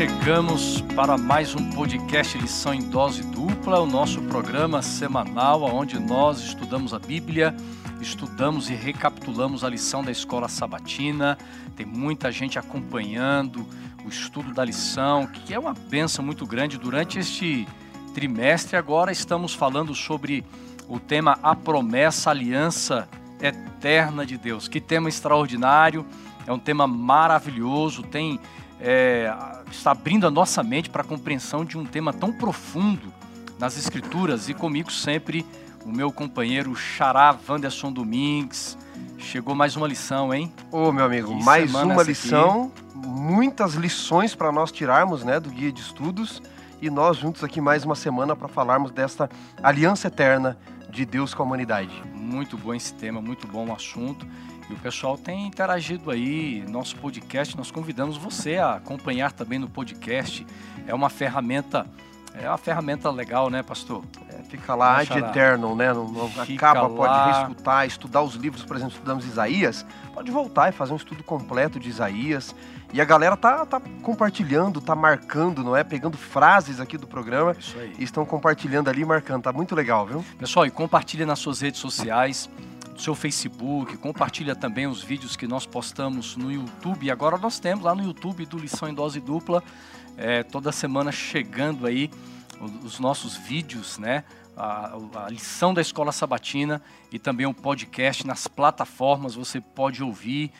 chegamos para mais um podcast Lição em Dose Dupla, o nosso programa semanal onde nós estudamos a Bíblia, estudamos e recapitulamos a lição da escola sabatina. Tem muita gente acompanhando o estudo da lição, que é uma benção muito grande durante este trimestre. Agora estamos falando sobre o tema A Promessa, Aliança Eterna de Deus. Que tema extraordinário, é um tema maravilhoso, tem é, está abrindo a nossa mente para a compreensão de um tema tão profundo nas Escrituras e comigo sempre o meu companheiro Xará Wanderson Domingues. Chegou mais uma lição, hein? Ô, meu amigo, que mais uma lição, aqui? muitas lições para nós tirarmos, né, do guia de estudos e nós juntos aqui mais uma semana para falarmos desta aliança eterna de Deus com a humanidade. Muito bom esse tema, muito bom o assunto. E o pessoal tem interagido aí, nosso podcast, nós convidamos você a acompanhar também no podcast. É uma ferramenta, é uma ferramenta legal, né, pastor? É, fica lá de eterno, né? Não, não acaba, lá. pode reescutar, estudar os livros, por exemplo, estudamos Isaías, pode voltar e fazer um estudo completo de Isaías. E a galera tá, tá compartilhando, tá marcando, não é? Pegando frases aqui do programa Isso aí. e estão compartilhando ali, marcando. Tá muito legal, viu? Pessoal, e compartilha nas suas redes sociais seu Facebook, compartilha também os vídeos que nós postamos no YouTube. Agora nós temos lá no YouTube do Lição em Dose Dupla, é, toda semana chegando aí os nossos vídeos, né? A, a, lição da escola sabatina e também o um podcast nas plataformas. Você pode ouvir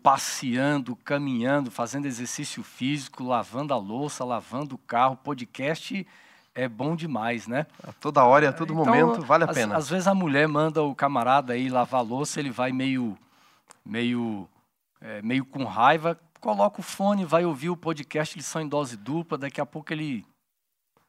passeando, caminhando, fazendo exercício físico, lavando a louça, lavando o carro. Podcast é bom demais, né? A toda hora e a todo então, momento vale a às, pena. Às vezes a mulher manda o camarada aí lavar a louça, ele vai meio, meio, é, meio com raiva, coloca o fone, vai ouvir o podcast Lição em Dose Dupla, daqui a pouco ele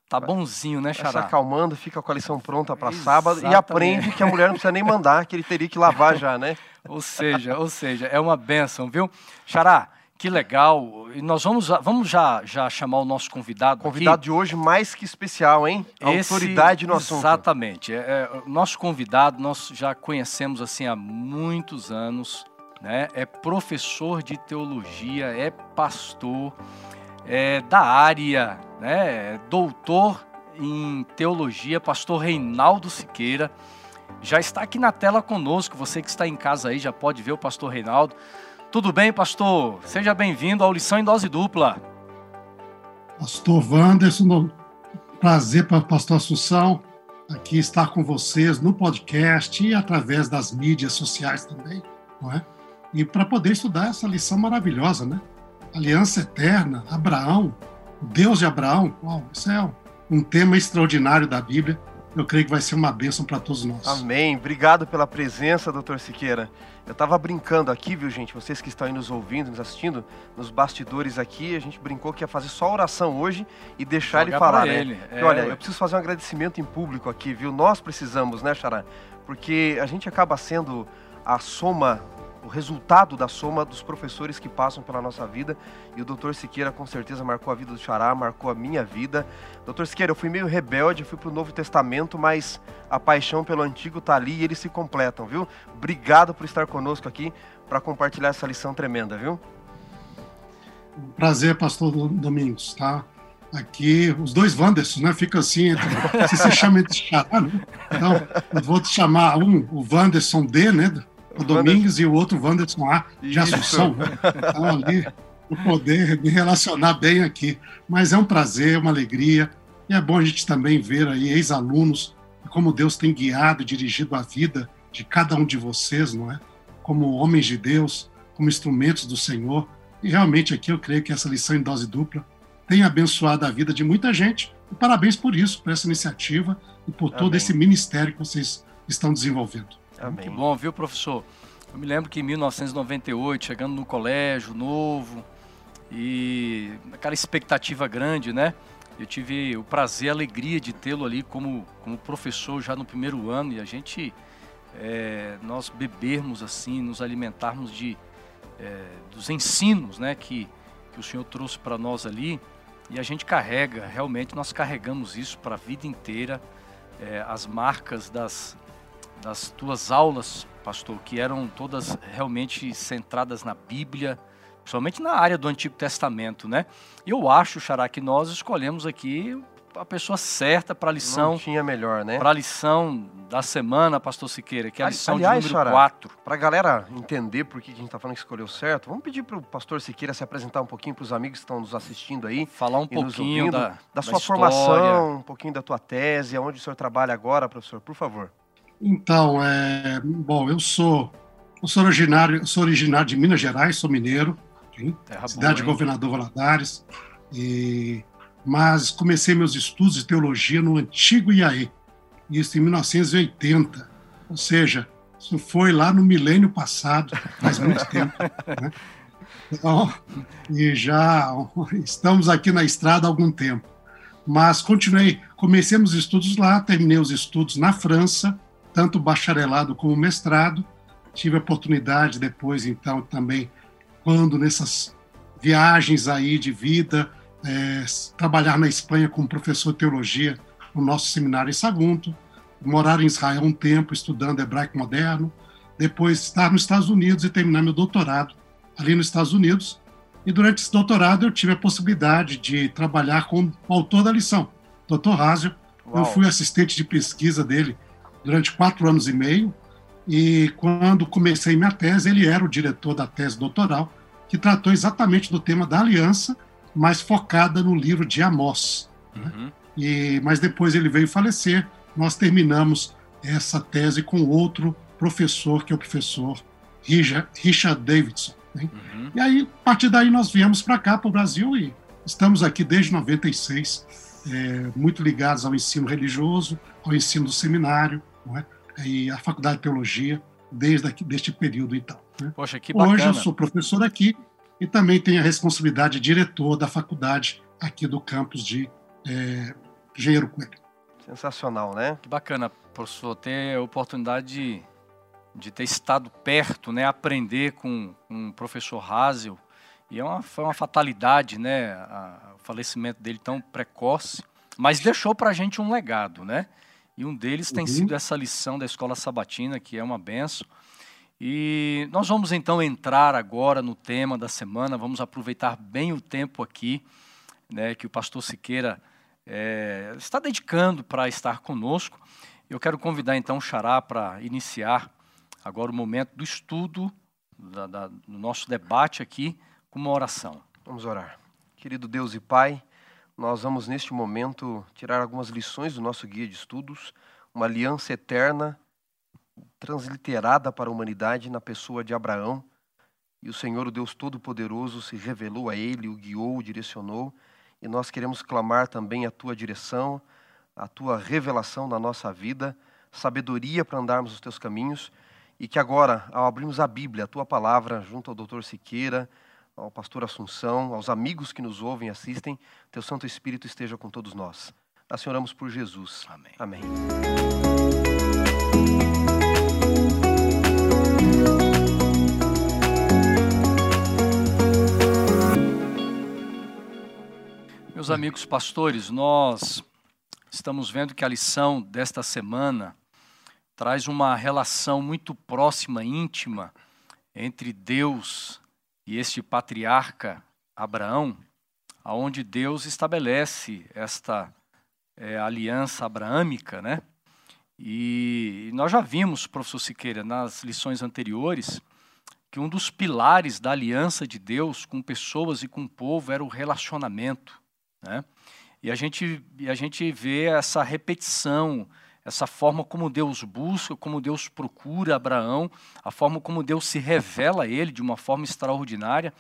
tá bonzinho, né, Xará? Vai se acalmando, fica com a lição pronta para sábado e aprende que a mulher não precisa nem mandar, que ele teria que lavar já, né? ou seja, ou seja, é uma benção, viu? Xará, que legal. E nós vamos, vamos já, já chamar o nosso convidado. Convidado aqui. de hoje mais que especial, hein? Esse, Autoridade no assunto. Exatamente. É, é, nosso convidado, nós já conhecemos assim há muitos anos. Né? É professor de teologia, é pastor, é da área, né? É doutor em teologia, pastor Reinaldo Siqueira. Já está aqui na tela conosco. Você que está em casa aí já pode ver o pastor Reinaldo. Tudo bem, pastor? Seja bem-vindo ao Lição em Dose Dupla. Pastor Wanderson, prazer para pastor Assunção aqui estar com vocês no podcast e através das mídias sociais também, não é? E para poder estudar essa lição maravilhosa, né? Aliança eterna, Abraão, o Deus de Abraão, uau, isso é um tema extraordinário da Bíblia. Eu creio que vai ser uma bênção para todos nós. Amém. Obrigado pela presença, doutor Siqueira. Eu estava brincando aqui, viu, gente? Vocês que estão aí nos ouvindo, nos assistindo, nos bastidores aqui, a gente brincou que ia fazer só oração hoje e deixar Jogar ele falar, né? Ele. É, olha, eu preciso fazer um agradecimento em público aqui, viu? Nós precisamos, né, Xará? Porque a gente acaba sendo a soma o resultado da soma dos professores que passam pela nossa vida. E o doutor Siqueira com certeza marcou a vida do Xará, marcou a minha vida. Doutor Siqueira, eu fui meio rebelde, fui para o Novo Testamento, mas a paixão pelo Antigo está ali e eles se completam, viu? Obrigado por estar conosco aqui para compartilhar essa lição tremenda, viu? Prazer, pastor Domingos, tá? Aqui, os dois Wanderson, né? Fica assim, se você chama de Xará, né? Então, eu vou te chamar um, o Wanderson D, né? O Domingues e o outro Wanderson A de Isso. Assunção. Né? Então, ali, o poder me relacionar bem aqui. Mas é um prazer, uma alegria. E é bom a gente também ver aí ex-alunos como Deus tem guiado e dirigido a vida de cada um de vocês, não é? Como homens de Deus, como instrumentos do Senhor. E realmente aqui eu creio que essa lição em dose dupla tem abençoado a vida de muita gente. E parabéns por isso, por essa iniciativa e por todo esse ministério que vocês estão desenvolvendo. Amém. Que bom, viu, professor? Eu me lembro que em 1998, chegando no colégio novo, e aquela expectativa grande, né? Eu tive o prazer, a alegria de tê-lo ali como, como professor já no primeiro ano e a gente, é, nós bebermos assim, nos alimentarmos de, é, dos ensinos, né? Que, que o Senhor trouxe para nós ali e a gente carrega, realmente nós carregamos isso para a vida inteira, é, as marcas das, das tuas aulas, pastor, que eram todas realmente centradas na Bíblia, Principalmente na área do Antigo Testamento, né? E eu acho, Xará, que nós escolhemos aqui a pessoa certa para a lição. Não tinha melhor, né? Para a lição da semana, Pastor Siqueira, que é a lição Aliás, de número 4. Para a galera entender por que a gente está falando que escolheu certo, vamos pedir para o Pastor Siqueira se apresentar um pouquinho para os amigos que estão nos assistindo aí. Falar um pouquinho ouvindo, da, da, sua formação, um pouquinho da tua tese, aonde o senhor trabalha agora, professor, por favor. Então, é, bom, eu sou, eu sou originário, sou originário de Minas Gerais, sou mineiro, cidade boa, de Governador Valadares, e mas comecei meus estudos de teologia no antigo IAE, isso em 1980, ou seja, isso foi lá no milênio passado, faz muito tempo. Né? Então, e já estamos aqui na estrada há algum tempo. Mas continuei, comecei meus estudos lá, terminei os estudos na França, tanto bacharelado como mestrado. Tive a oportunidade depois, então, também, quando nessas viagens aí de vida, é, trabalhar na Espanha como professor de teologia no nosso seminário em Sagunto, morar em Israel um tempo estudando hebraico moderno, depois estar nos Estados Unidos e terminar meu doutorado ali nos Estados Unidos. E durante esse doutorado eu tive a possibilidade de trabalhar com o autor da lição, Dr. Rázio. Eu fui assistente de pesquisa dele durante quatro anos e meio. E quando comecei minha tese, ele era o diretor da tese doutoral, que tratou exatamente do tema da aliança mais focada no livro de Amós. Né? Uhum. E, mas depois ele veio falecer, nós terminamos essa tese com outro professor, que é o professor Richard Davidson. Né? Uhum. E aí, a partir daí, nós viemos para cá, para o Brasil, e estamos aqui desde 96, é, muito ligados ao ensino religioso, ao ensino do seminário, é? e à Faculdade de Teologia, desde aqui, deste período, então. Né? Poxa, que bacana. Hoje eu sou professor aqui e também tem a responsabilidade de diretor da faculdade aqui do campus de é, Engenheiro Coelho. Sensacional, né? Que bacana, professor, ter a oportunidade de, de ter estado perto, né, aprender com, com o professor Hazel. E é uma, foi uma fatalidade, né, a, o falecimento dele tão precoce, mas deixou para a gente um legado, né? E um deles uhum. tem sido essa lição da Escola Sabatina, que é uma benção. E nós vamos então entrar agora no tema da semana, vamos aproveitar bem o tempo aqui, né, que o pastor Siqueira é, está dedicando para estar conosco. Eu quero convidar então o Xará para iniciar agora o momento do estudo, da, da, do nosso debate aqui, com uma oração. Vamos orar. Querido Deus e Pai, nós vamos neste momento tirar algumas lições do nosso guia de estudos, uma aliança eterna transliterada para a humanidade na pessoa de Abraão. E o Senhor, o Deus Todo-Poderoso, se revelou a ele, o guiou, o direcionou. E nós queremos clamar também a tua direção, a tua revelação na nossa vida, sabedoria para andarmos os teus caminhos. E que agora, ao abrirmos a Bíblia, a tua palavra, junto ao doutor Siqueira, ao pastor Assunção, aos amigos que nos ouvem e assistem, teu Santo Espírito esteja com todos nós. Assim oramos por Jesus. Amém. Amém. Meus amigos pastores, nós estamos vendo que a lição desta semana traz uma relação muito próxima, íntima, entre Deus e este patriarca Abraão, aonde Deus estabelece esta é, aliança abraâmica, né? E nós já vimos, professor Siqueira, nas lições anteriores, que um dos pilares da aliança de Deus com pessoas e com o povo era o relacionamento. Né? E, a gente, e a gente vê essa repetição, essa forma como Deus busca, como Deus procura Abraão, a forma como Deus se revela a ele de uma forma extraordinária.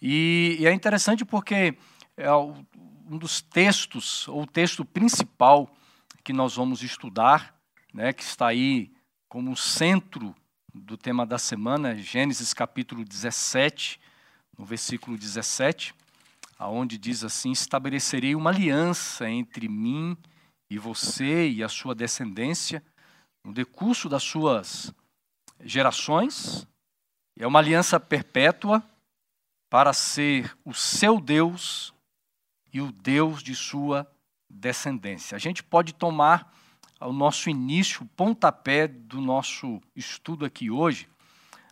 E, e é interessante porque é um dos textos, ou o texto principal que nós vamos estudar, né, que está aí como centro do tema da semana, Gênesis capítulo 17, no versículo 17 aonde diz assim: estabelecerei uma aliança entre mim e você e a sua descendência no decurso das suas gerações. É uma aliança perpétua para ser o seu Deus e o Deus de sua descendência. A gente pode tomar o nosso início, o pontapé do nosso estudo aqui hoje,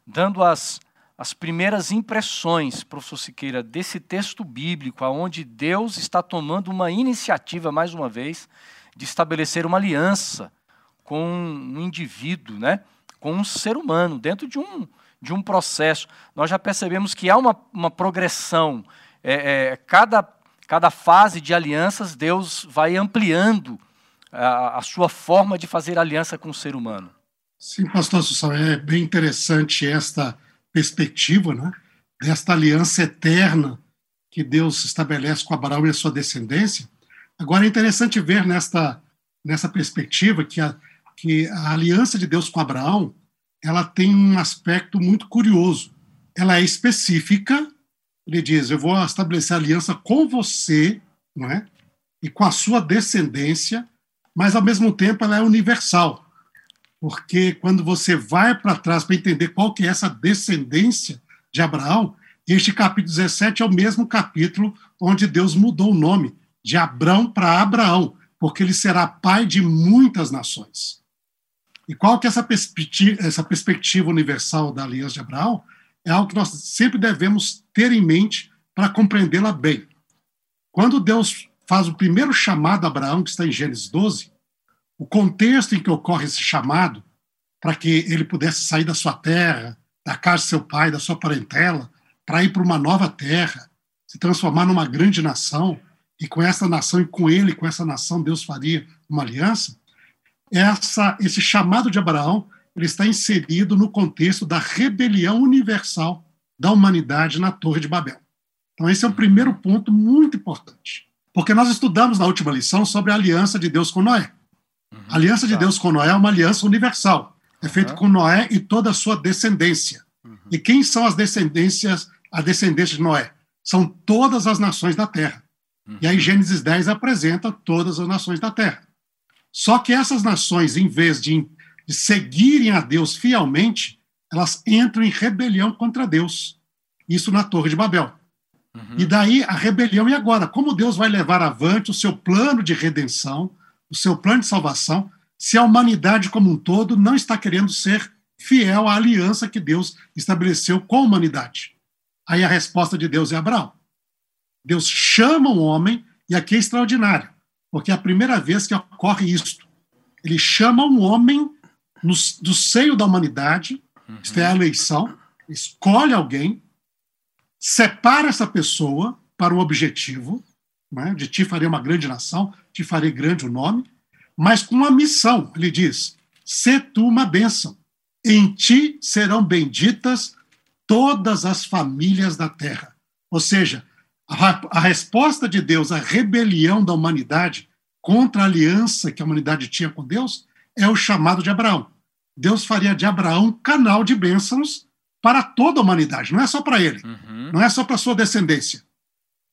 dando as as primeiras impressões, professor Siqueira, desse texto bíblico, onde Deus está tomando uma iniciativa, mais uma vez, de estabelecer uma aliança com um indivíduo, né? com um ser humano, dentro de um, de um processo. Nós já percebemos que há uma, uma progressão. É, é, cada, cada fase de alianças, Deus vai ampliando a, a sua forma de fazer aliança com o ser humano. Sim, pastor Sussão, é bem interessante esta perspectiva, né, desta aliança eterna que Deus estabelece com Abraão e a sua descendência. Agora é interessante ver nesta, nessa perspectiva que a, que a aliança de Deus com Abraão ela tem um aspecto muito curioso. Ela é específica. Ele diz: Eu vou estabelecer aliança com você, não é? E com a sua descendência, mas ao mesmo tempo ela é universal porque quando você vai para trás para entender qual que é essa descendência de Abraão, este capítulo 17 é o mesmo capítulo onde Deus mudou o nome de Abrão para Abraão, porque ele será pai de muitas nações. E qual que é essa perspectiva, essa perspectiva universal da aliança de Abraão? É algo que nós sempre devemos ter em mente para compreendê-la bem. Quando Deus faz o primeiro chamado a Abraão, que está em Gênesis 12, o contexto em que ocorre esse chamado, para que ele pudesse sair da sua terra, da casa de seu pai, da sua parentela, para ir para uma nova terra, se transformar numa grande nação, e com essa nação e com ele, com essa nação, Deus faria uma aliança. Essa, esse chamado de Abraão ele está inserido no contexto da rebelião universal da humanidade na Torre de Babel. Então, esse é um primeiro ponto muito importante. Porque nós estudamos na última lição sobre a aliança de Deus com Noé. A aliança de tá. Deus com Noé é uma aliança universal. É feita com Noé e toda a sua descendência. Uhum. E quem são as descendências, a descendência de Noé? São todas as nações da terra. E aí Gênesis 10 apresenta todas as nações da terra. Só que essas nações, em vez de, de seguirem a Deus fielmente, elas entram em rebelião contra Deus. Isso na Torre de Babel. Uhum. E daí a rebelião, e agora? Como Deus vai levar avante o seu plano de redenção, o seu plano de salvação, se a humanidade como um todo não está querendo ser fiel à aliança que Deus estabeleceu com a humanidade. Aí a resposta de Deus é Abraão. Deus chama um homem, e aqui é extraordinário, porque é a primeira vez que ocorre isto. Ele chama um homem no, do seio da humanidade, uhum. isto é a eleição, escolhe alguém, separa essa pessoa para um objetivo, né, de ti farei uma grande nação, te farei grande o nome, mas com uma missão. Ele diz: se tu uma bênção, em ti serão benditas todas as famílias da terra. Ou seja, a, a resposta de Deus à rebelião da humanidade contra a aliança que a humanidade tinha com Deus é o chamado de Abraão. Deus faria de Abraão um canal de bênçãos para toda a humanidade, não é só para ele, uhum. não é só para sua descendência,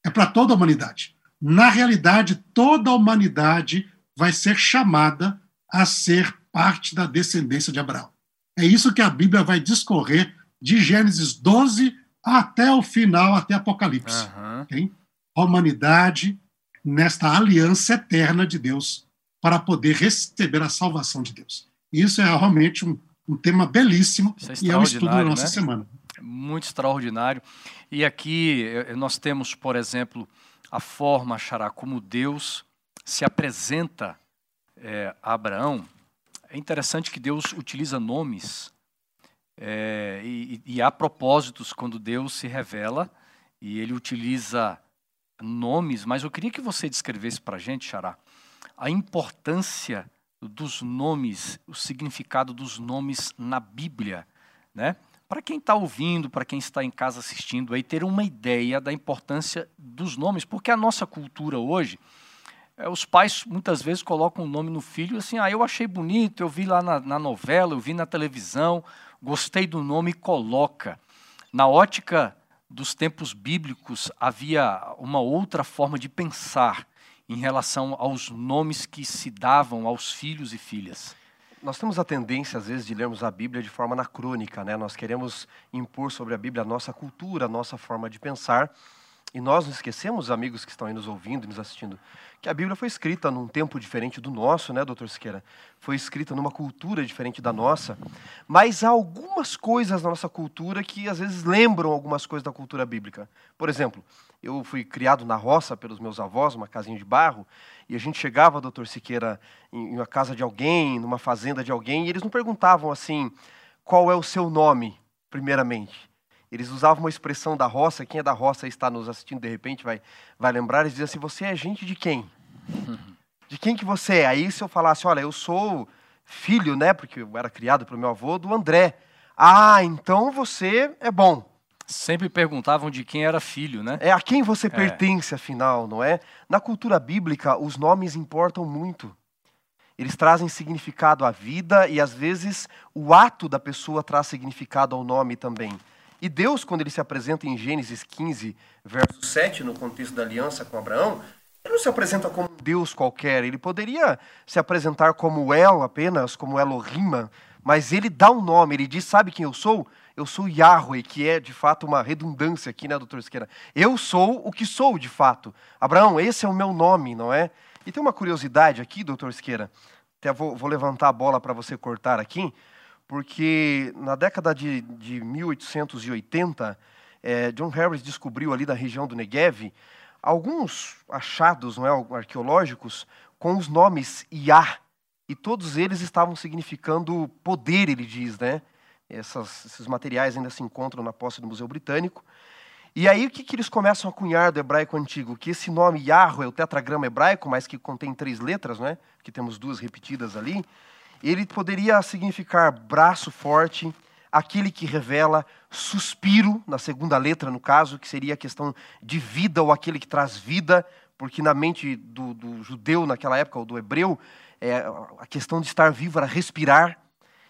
é para toda a humanidade na realidade, toda a humanidade vai ser chamada a ser parte da descendência de Abraão. É isso que a Bíblia vai discorrer de Gênesis 12 até o final, até Apocalipse. Uhum. Okay? A humanidade nesta aliança eterna de Deus para poder receber a salvação de Deus. Isso é realmente um, um tema belíssimo é e é o estudo da nossa né? semana. Muito extraordinário. E aqui eh, nós temos, por exemplo, a forma, Xará, como Deus se apresenta é, a Abraão, é interessante que Deus utiliza nomes é, e, e, há propósitos quando Deus se revela e ele utiliza nomes, mas eu queria que você descrevesse para a gente, Xará, a importância dos nomes, o significado dos nomes na Bíblia, né? para quem está ouvindo, para quem está em casa assistindo, aí ter uma ideia da importância dos nomes, porque a nossa cultura hoje, é, os pais muitas vezes colocam o um nome no filho assim, ah, eu achei bonito, eu vi lá na, na novela, eu vi na televisão, gostei do nome, coloca. Na ótica dos tempos bíblicos, havia uma outra forma de pensar em relação aos nomes que se davam aos filhos e filhas nós temos a tendência, às vezes, de lermos a Bíblia de forma anacrônica, né? Nós queremos impor sobre a Bíblia a nossa cultura, a nossa forma de pensar. E nós nos esquecemos, amigos que estão aí nos ouvindo e nos assistindo, que a Bíblia foi escrita num tempo diferente do nosso, né, doutor Siqueira? Foi escrita numa cultura diferente da nossa. Mas há algumas coisas na nossa cultura que às vezes lembram algumas coisas da cultura bíblica. Por exemplo, eu fui criado na roça pelos meus avós, uma casinha de barro, e a gente chegava, doutor Siqueira, em uma casa de alguém, numa fazenda de alguém, e eles não perguntavam assim, qual é o seu nome, primeiramente. Eles usavam uma expressão da roça, quem é da roça e está nos assistindo de repente vai, vai lembrar, eles diziam assim, você é gente de quem? De quem que você é? Aí se eu falasse, olha, eu sou filho, né, porque eu era criado pelo meu avô, do André. Ah, então você é bom. Sempre perguntavam de quem era filho, né? É a quem você é. pertence, afinal, não é? Na cultura bíblica, os nomes importam muito. Eles trazem significado à vida e, às vezes, o ato da pessoa traz significado ao nome também. E Deus, quando ele se apresenta em Gênesis 15, verso 7, no contexto da aliança com Abraão, ele não se apresenta como Deus qualquer. Ele poderia se apresentar como El apenas, como Elohim, mas ele dá um nome. Ele diz: Sabe quem eu sou? Eu sou Yahweh, que é de fato uma redundância aqui, né, doutor Esqueira? Eu sou o que sou de fato. Abraão, esse é o meu nome, não é? E tem uma curiosidade aqui, doutor Esqueira. Até vou, vou levantar a bola para você cortar aqui porque na década de, de 1880, é, John Harris descobriu ali da região do Negev alguns achados não é, arqueológicos com os nomes Yah, e todos eles estavam significando poder, ele diz, né? Essas, esses materiais ainda se encontram na posse do Museu Britânico. E aí o que, que eles começam a cunhar do hebraico antigo? Que esse nome Yahweh, o tetragrama hebraico, mas que contém três letras, né? que temos duas repetidas ali, ele poderia significar braço forte, aquele que revela suspiro, na segunda letra, no caso, que seria a questão de vida ou aquele que traz vida, porque na mente do, do judeu naquela época, ou do hebreu, é, a questão de estar vivo era respirar.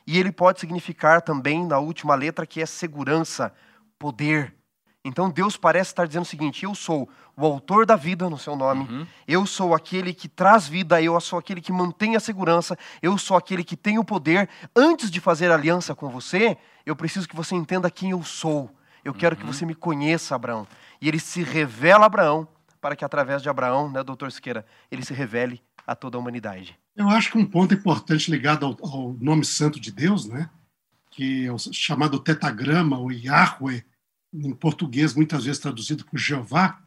E ele pode significar também, na última letra, que é segurança, poder. Então Deus parece estar dizendo o seguinte: eu sou o autor da vida no seu nome, uhum. eu sou aquele que traz vida, eu sou aquele que mantém a segurança, eu sou aquele que tem o poder. Antes de fazer aliança com você, eu preciso que você entenda quem eu sou. Eu quero uhum. que você me conheça, Abraão. E ele se revela a Abraão, para que através de Abraão, né, doutor Siqueira, ele se revele a toda a humanidade. Eu acho que um ponto importante ligado ao, ao nome santo de Deus, né, que é o chamado tetagrama, ou Yahweh, em português muitas vezes traduzido por Jeová,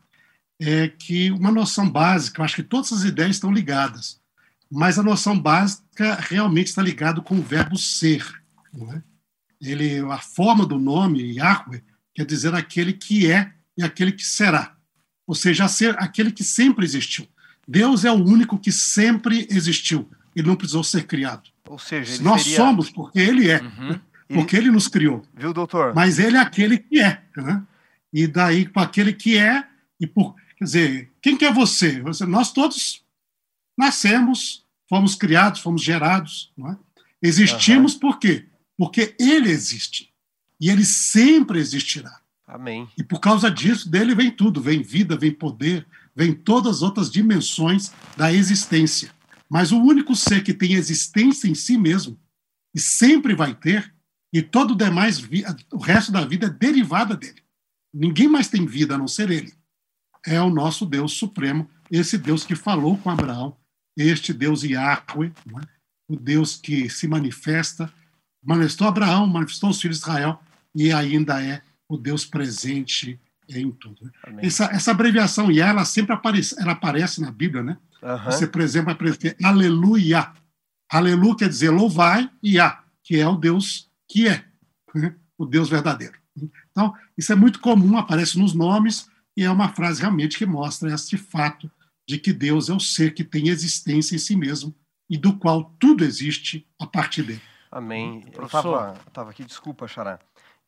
é que uma noção básica, eu acho que todas as ideias estão ligadas, mas a noção básica realmente está ligada com o verbo ser. É? Ele, a forma do nome, Yahweh, quer dizer aquele que é e aquele que será. Ou seja, ser aquele que sempre existiu. Deus é o único que sempre existiu e não precisou ser criado. Ou seja, nós seria... somos porque ele é. Uhum. Porque ele nos criou. Viu, doutor? Mas ele é aquele que é. Né? E daí, para aquele que é, e por. Quer dizer, quem que é você? você nós todos nascemos, fomos criados, fomos gerados. Não é? Existimos uhum. por quê? Porque ele existe. E ele sempre existirá. Amém. E por causa disso, dele vem tudo: vem vida, vem poder, vem todas as outras dimensões da existência. Mas o único ser que tem existência em si mesmo, e sempre vai ter, e todo o demais, o resto da vida é derivada dele. Ninguém mais tem vida a não ser ele. É o nosso Deus supremo, esse Deus que falou com Abraão, este Deus Yahweh, é? o Deus que se manifesta, manifestou Abraão, manifestou os filhos de Israel e ainda é o Deus presente em tudo. Essa, essa, abreviação Yah, ela sempre aparece, ela aparece na Bíblia, né? Uhum. Você, por exemplo, aparece Aleluia. Aleluia quer dizer louvai, Yah, que é o Deus que é né, o Deus verdadeiro. Então, isso é muito comum, aparece nos nomes, e é uma frase realmente que mostra este fato de que Deus é o ser que tem existência em si mesmo e do qual tudo existe a partir dele. Amém. Eu estava aqui, desculpa, Xará,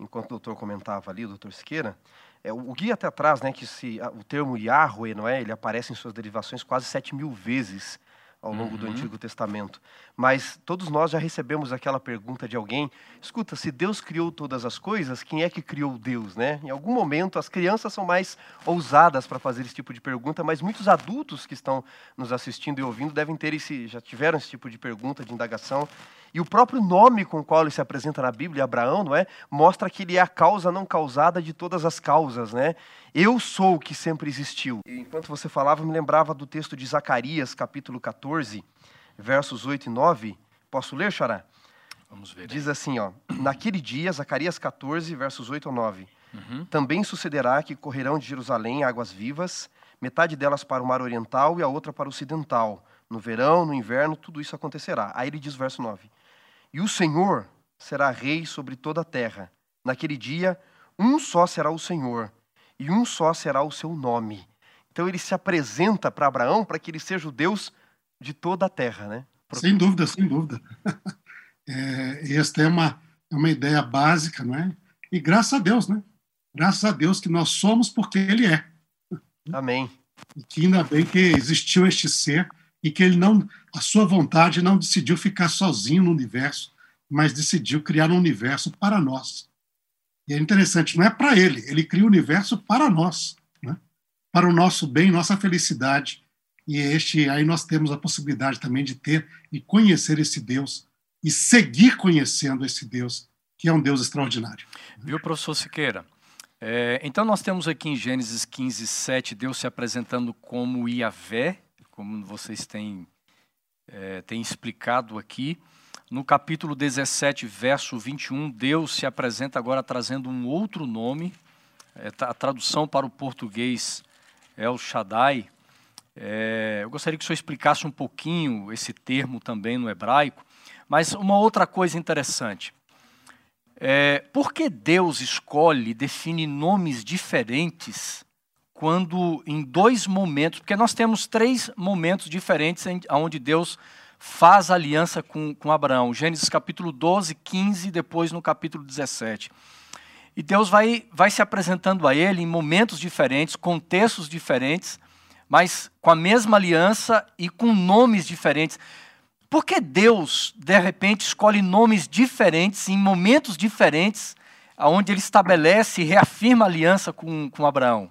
enquanto o doutor comentava ali, o doutor Siqueira, é, o guia até atrás, né, que se, o termo Yahweh, não é, ele aparece em suas derivações quase sete mil vezes ao longo uhum. do Antigo Testamento. Mas todos nós já recebemos aquela pergunta de alguém: escuta, se Deus criou todas as coisas, quem é que criou Deus, né? Em algum momento, as crianças são mais ousadas para fazer esse tipo de pergunta, mas muitos adultos que estão nos assistindo e ouvindo devem ter esse, já tiveram esse tipo de pergunta, de indagação. E o próprio nome com o qual ele se apresenta na Bíblia, Abraão, não é? Mostra que ele é a causa não causada de todas as causas, né? Eu sou o que sempre existiu. E enquanto você falava, me lembrava do texto de Zacarias, capítulo 14, versos 8 e 9. Posso ler, Xará? Vamos ver. Diz assim, ó: Naquele dia, Zacarias 14, versos 8 a 9. Uhum. Também sucederá que correrão de Jerusalém águas vivas, metade delas para o mar oriental e a outra para o ocidental. No verão, no inverno, tudo isso acontecerá. Aí ele diz, verso 9: E o Senhor será rei sobre toda a terra. Naquele dia, um só será o Senhor, e um só será o seu nome. Então ele se apresenta para Abraão para que ele seja o Deus de toda a terra, né? Sem dúvida, sem dúvida. É, esta é uma, é uma ideia básica, não é? E graças a Deus, né? Graças a Deus que nós somos porque Ele é. Amém. E que ainda bem que existiu este ser e que ele não, a sua vontade não decidiu ficar sozinho no universo, mas decidiu criar um universo para nós. E é interessante, não é para ele, ele cria o um universo para nós, né? para o nosso bem, nossa felicidade. E este, aí nós temos a possibilidade também de ter e conhecer esse Deus e seguir conhecendo esse Deus, que é um Deus extraordinário. Viu, professor Siqueira? É, então nós temos aqui em Gênesis 15, 7, Deus se apresentando como Iavé, como vocês têm, é, têm explicado aqui. No capítulo 17, verso 21, Deus se apresenta agora trazendo um outro nome. É, a tradução para o português é o Shaddai. É, eu gostaria que o senhor explicasse um pouquinho esse termo também no hebraico. Mas uma outra coisa interessante. É, por que Deus escolhe, define nomes diferentes quando em dois momentos, porque nós temos três momentos diferentes onde Deus faz aliança com, com Abraão. Gênesis capítulo 12, 15, depois no capítulo 17. E Deus vai, vai se apresentando a ele em momentos diferentes, contextos diferentes, mas com a mesma aliança e com nomes diferentes. Por que Deus, de repente, escolhe nomes diferentes, em momentos diferentes, onde ele estabelece e reafirma a aliança com, com Abraão?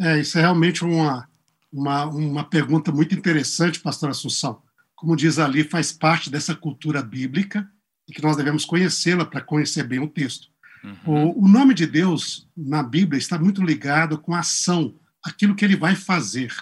É, isso é realmente uma, uma, uma pergunta muito interessante, pastor Assunção. Como diz ali, faz parte dessa cultura bíblica e que nós devemos conhecê-la para conhecer bem o texto. Uhum. O, o, nome de Deus na Bíblia está muito ligado com a ação, aquilo que ele vai fazer,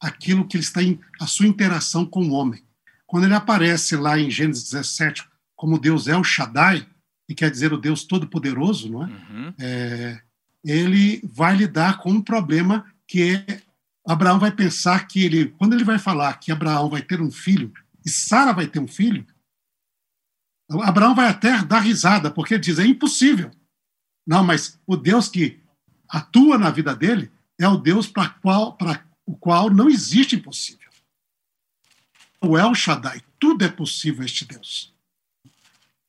aquilo que ele está em a sua interação com o homem. Quando ele aparece lá em Gênesis 17 como Deus é o Shaddai, que quer dizer o Deus Todo-Poderoso, não é? Uhum. é? Ele vai lidar com um problema que é Abraão vai pensar que ele, quando ele vai falar que Abraão vai ter um filho e Sara vai ter um filho, Abraão vai até dar risada, porque ele diz: é impossível. Não, mas o Deus que atua na vida dele é o Deus para qual, o qual não existe impossível o El Shaddai. Tudo é possível a este Deus.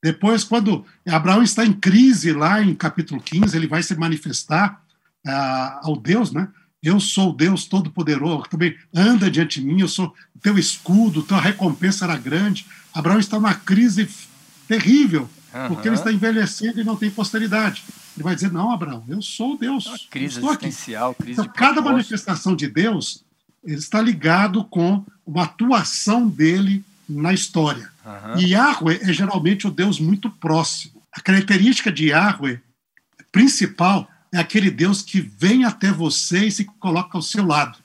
Depois, quando Abraão está em crise lá em capítulo 15, ele vai se manifestar ah, ao Deus, né? Eu sou o Deus Todo-Poderoso, também anda diante de mim, eu sou teu escudo, tua recompensa era grande. Abraão está numa crise terrível, uhum. porque ele está envelhecendo e não tem posteridade. Ele vai dizer: Não, Abraão, eu sou Deus. Uma crise existencial, crise então, cada manifestação de Deus está ligado com uma atuação dele na história. Uhum. E Yahweh é geralmente o Deus muito próximo. A característica de Yahweh principal é aquele Deus que vem até você e se coloca ao seu lado.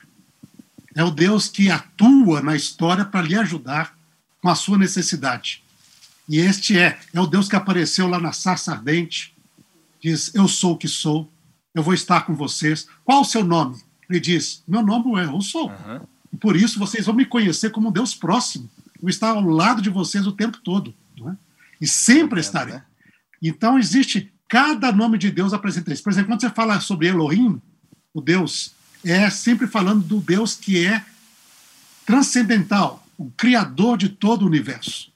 É o Deus que atua na história para lhe ajudar com a sua necessidade. E este é, é o Deus que apareceu lá na sarça ardente, diz: Eu sou o que sou, eu vou estar com vocês. Qual o seu nome? Ele diz: Meu nome é Eu sou. Uhum. E por isso vocês vão me conhecer como um Deus próximo. Eu estar ao lado de vocês o tempo todo. É? E sempre estarei. Né? Então existe cada nome de Deus apresenta isso. Por exemplo, quando você fala sobre Elohim, o Deus, é sempre falando do Deus que é transcendental, o criador de todo o universo.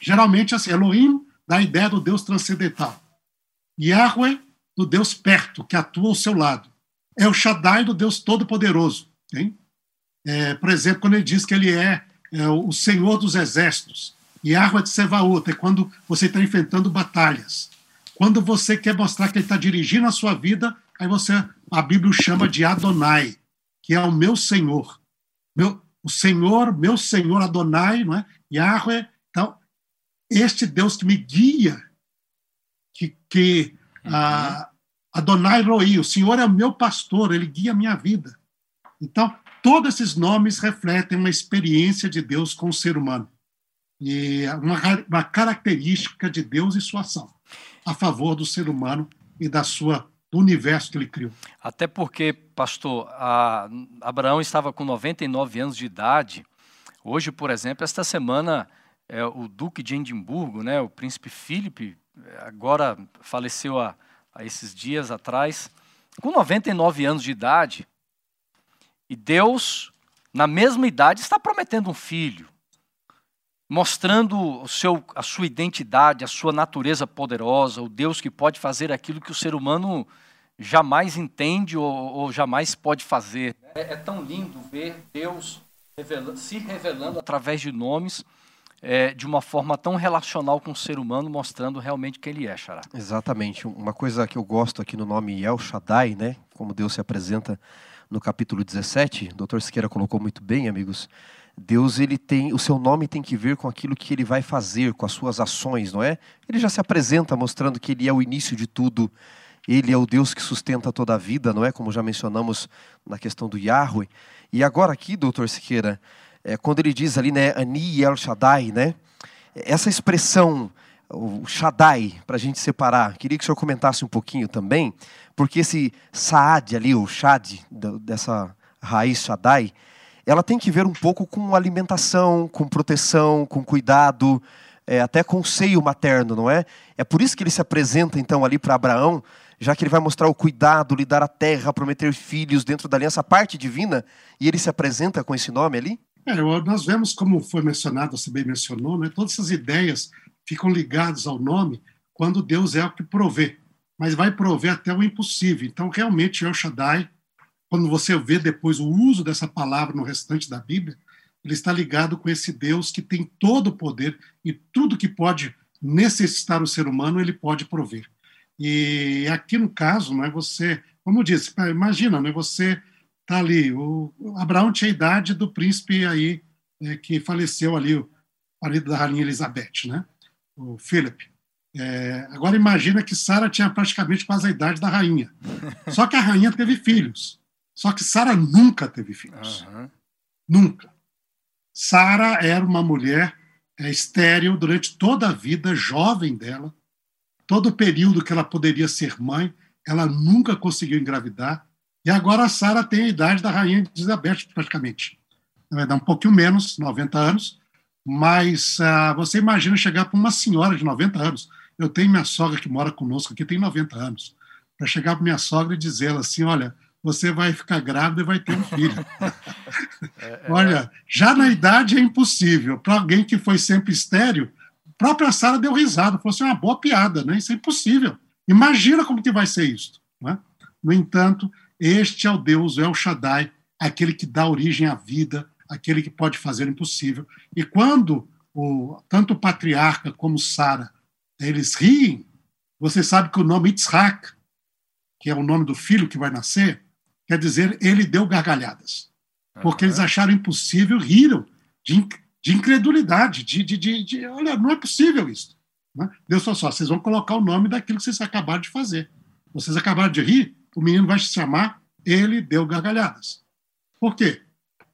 Geralmente, assim, Elohim dá a ideia do Deus transcendental. Yahweh, do Deus perto, que atua ao seu lado é o Shaddai do Deus Todo-Poderoso. É, por exemplo, quando ele diz que ele é, é o Senhor dos Exércitos, de Sevaúta é quando você está enfrentando batalhas. Quando você quer mostrar que ele está dirigindo a sua vida, aí você, a Bíblia o chama de Adonai, que é o meu Senhor. Meu, o Senhor, meu Senhor Adonai, não é? Yahweh, então, este Deus que me guia, que, que uhum. uh, Adonai Roi, o Senhor é o meu pastor, ele guia a minha vida. Então, todos esses nomes refletem uma experiência de Deus com o ser humano. E uma, uma característica de Deus e sua ação a favor do ser humano e da sua do universo que ele criou. Até porque, pastor, Abraão estava com 99 anos de idade. Hoje, por exemplo, esta semana, é, o Duque de Edimburgo, né, o príncipe Filipe, agora faleceu há esses dias atrás, com 99 anos de idade. E Deus, na mesma idade, está prometendo um filho, mostrando o seu, a sua identidade, a sua natureza poderosa, o Deus que pode fazer aquilo que o ser humano jamais entende ou, ou jamais pode fazer. É, é, tão lindo ver Deus revela, se revelando através de nomes. É, de uma forma tão relacional com o ser humano, mostrando realmente quem ele é, Xará. Exatamente. Uma coisa que eu gosto aqui no nome El Shaddai, né? Como Deus se apresenta no capítulo 17, o doutor Siqueira colocou muito bem, amigos. Deus, ele tem, o seu nome tem que ver com aquilo que ele vai fazer, com as suas ações, não é? Ele já se apresenta mostrando que ele é o início de tudo. Ele é o Deus que sustenta toda a vida, não é? Como já mencionamos na questão do Yahweh. E agora aqui, doutor Siqueira, é, quando ele diz ali, né, Ani El Shaddai, né? Essa expressão, o Shaddai, para a gente separar, queria que o senhor comentasse um pouquinho também, porque esse Saad ali, o Shad, dessa raiz Shaddai, ela tem que ver um pouco com alimentação, com proteção, com cuidado, é, até com o seio materno, não é? É por isso que ele se apresenta então ali para Abraão, já que ele vai mostrar o cuidado, lhe dar a terra, prometer filhos dentro da aliança, a parte divina, e ele se apresenta com esse nome ali? É, nós vemos como foi mencionado, você bem mencionou, né? todas essas ideias ficam ligadas ao nome quando Deus é o que provê mas vai prover até o impossível. Então, realmente, El Shaddai, quando você vê depois o uso dessa palavra no restante da Bíblia, ele está ligado com esse Deus que tem todo o poder e tudo que pode necessitar o ser humano, ele pode prover. E aqui no caso, não é você, como eu disse, imagina, né, você está ali, o Abraão tinha a idade do príncipe aí é, que faleceu ali, o marido da rainha Elizabeth, né, o Philip. É, agora imagina que Sara tinha praticamente quase a idade da rainha. Só que a rainha teve filhos. Só que Sara nunca teve filhos. Uhum. Nunca. Sara era uma mulher é, estéril durante toda a vida jovem dela. Todo o período que ela poderia ser mãe, ela nunca conseguiu engravidar. E agora a Sara tem a idade da rainha Elizabeth, praticamente. Vai dar um pouquinho menos, 90 anos. Mas uh, você imagina chegar para uma senhora de 90 anos eu tenho minha sogra que mora conosco aqui, tem 90 anos. Para chegar para minha sogra e dizer ela assim: olha, você vai ficar grávida e vai ter um filho. É, é, olha, já na idade é impossível. Para alguém que foi sempre estéreo, a própria Sara deu risada, falou assim: uma boa piada, né? Isso é impossível. Imagina como que vai ser isso. Né? No entanto, este é o Deus, é o Shaddai, aquele que dá origem à vida, aquele que pode fazer o impossível. E quando o, tanto o patriarca como Sara eles riem. Você sabe que o nome Yitzhak, que é o nome do filho que vai nascer, quer dizer ele deu gargalhadas. Porque eles acharam impossível, riram de, de incredulidade, de, de, de, de, olha, não é possível isso. Né? Deus falou só, vocês vão colocar o nome daquilo que vocês acabaram de fazer. Vocês acabaram de rir, o menino vai se chamar Ele Deu Gargalhadas. Por quê?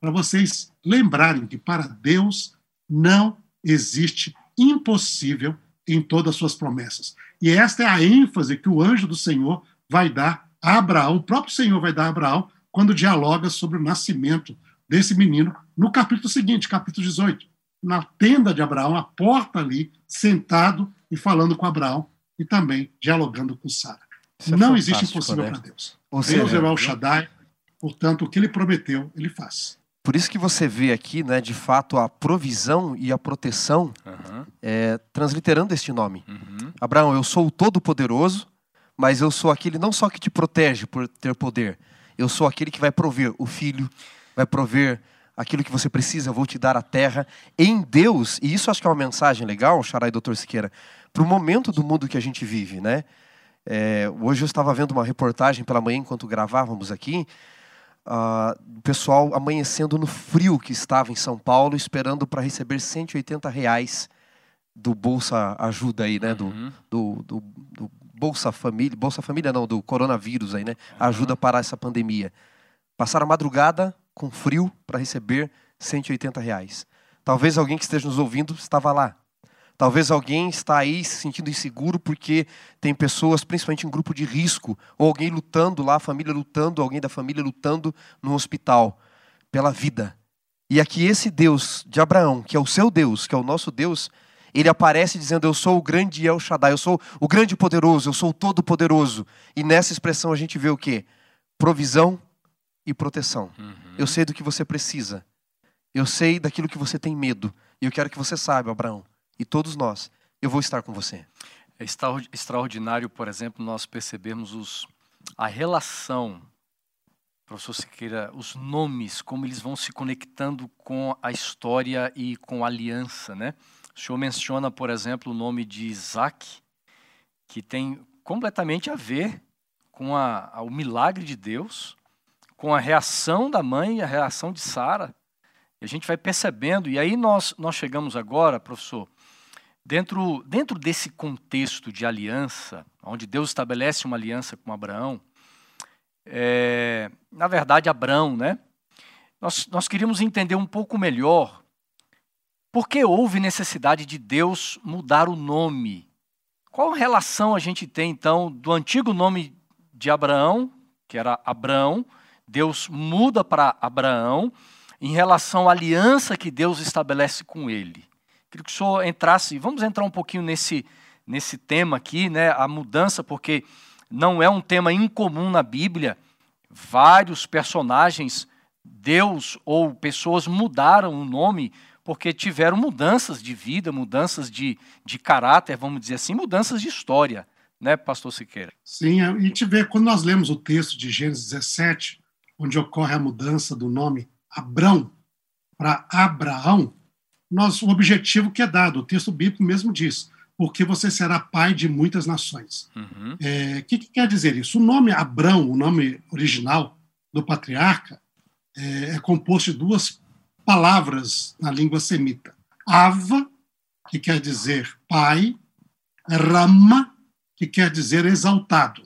Para vocês lembrarem que para Deus não existe impossível em todas as suas promessas. E esta é a ênfase que o anjo do Senhor vai dar a Abraão, o próprio Senhor vai dar a Abraão, quando dialoga sobre o nascimento desse menino, no capítulo seguinte, capítulo 18. Na tenda de Abraão, a porta ali, sentado e falando com Abraão e também dialogando com Sara. É Não existe impossível né? para Deus. Ou Deus é o Shaddai, portanto, o que ele prometeu, ele faz. Por isso que você vê aqui, né, de fato, a provisão e a proteção uhum. é, transliterando este nome. Uhum. Abraão, eu sou o Todo-Poderoso, mas eu sou aquele não só que te protege por ter poder, eu sou aquele que vai prover o filho, vai prover aquilo que você precisa, eu vou te dar a terra. Em Deus, e isso acho que é uma mensagem legal, Xarai Doutor Siqueira, para o momento do mundo que a gente vive, né? É, hoje eu estava vendo uma reportagem pela manhã enquanto gravávamos aqui, uh, o pessoal amanhecendo no frio que estava em São Paulo, esperando para receber 180 reais do Bolsa Ajuda aí, né? Uhum. Do, do, do, do, Bolsa Família, Bolsa Família não, do coronavírus aí, né? Ajuda uhum. para essa pandemia. Passaram a madrugada com frio para receber 180 reais. Talvez alguém que esteja nos ouvindo estava lá. Talvez alguém está aí se sentindo inseguro porque tem pessoas, principalmente em grupo de risco, ou alguém lutando lá, a família lutando, alguém da família lutando no hospital pela vida. E aqui esse Deus de Abraão, que é o seu Deus, que é o nosso Deus, ele aparece dizendo: Eu sou o grande El Shaddai, eu sou o grande poderoso, eu sou o todo-poderoso. E nessa expressão a gente vê o quê? Provisão e proteção. Uhum. Eu sei do que você precisa. Eu sei daquilo que você tem medo. E eu quero que você saiba, Abraão, e todos nós, eu vou estar com você. É extraordinário, por exemplo, nós percebermos os, a relação, professor Siqueira, os nomes, como eles vão se conectando com a história e com a aliança, né? O senhor menciona, por exemplo, o nome de Isaac, que tem completamente a ver com a, a, o milagre de Deus, com a reação da mãe e a reação de Sara. E a gente vai percebendo, e aí nós, nós chegamos agora, professor, dentro, dentro desse contexto de aliança, onde Deus estabelece uma aliança com Abraão, é, na verdade, Abraão, né? Nós, nós queríamos entender um pouco melhor por que houve necessidade de Deus mudar o nome? Qual relação a gente tem, então, do antigo nome de Abraão, que era Abraão, Deus muda para Abraão, em relação à aliança que Deus estabelece com ele? Queria que o senhor entrasse, vamos entrar um pouquinho nesse, nesse tema aqui, né, a mudança, porque não é um tema incomum na Bíblia. Vários personagens, Deus ou pessoas mudaram o nome porque tiveram mudanças de vida, mudanças de, de caráter, vamos dizer assim, mudanças de história, né, pastor Siqueira? Sim, a gente vê, quando nós lemos o texto de Gênesis 17, onde ocorre a mudança do nome Abrão para Abraão, nós, o objetivo que é dado, o texto bíblico mesmo diz, porque você será pai de muitas nações. O uhum. é, que, que, quer dizer isso? O nome Abrão, o nome original do patriarca, é, é composto de duas palavras na língua semita. Ava, que quer dizer pai, Rama, que quer dizer exaltado.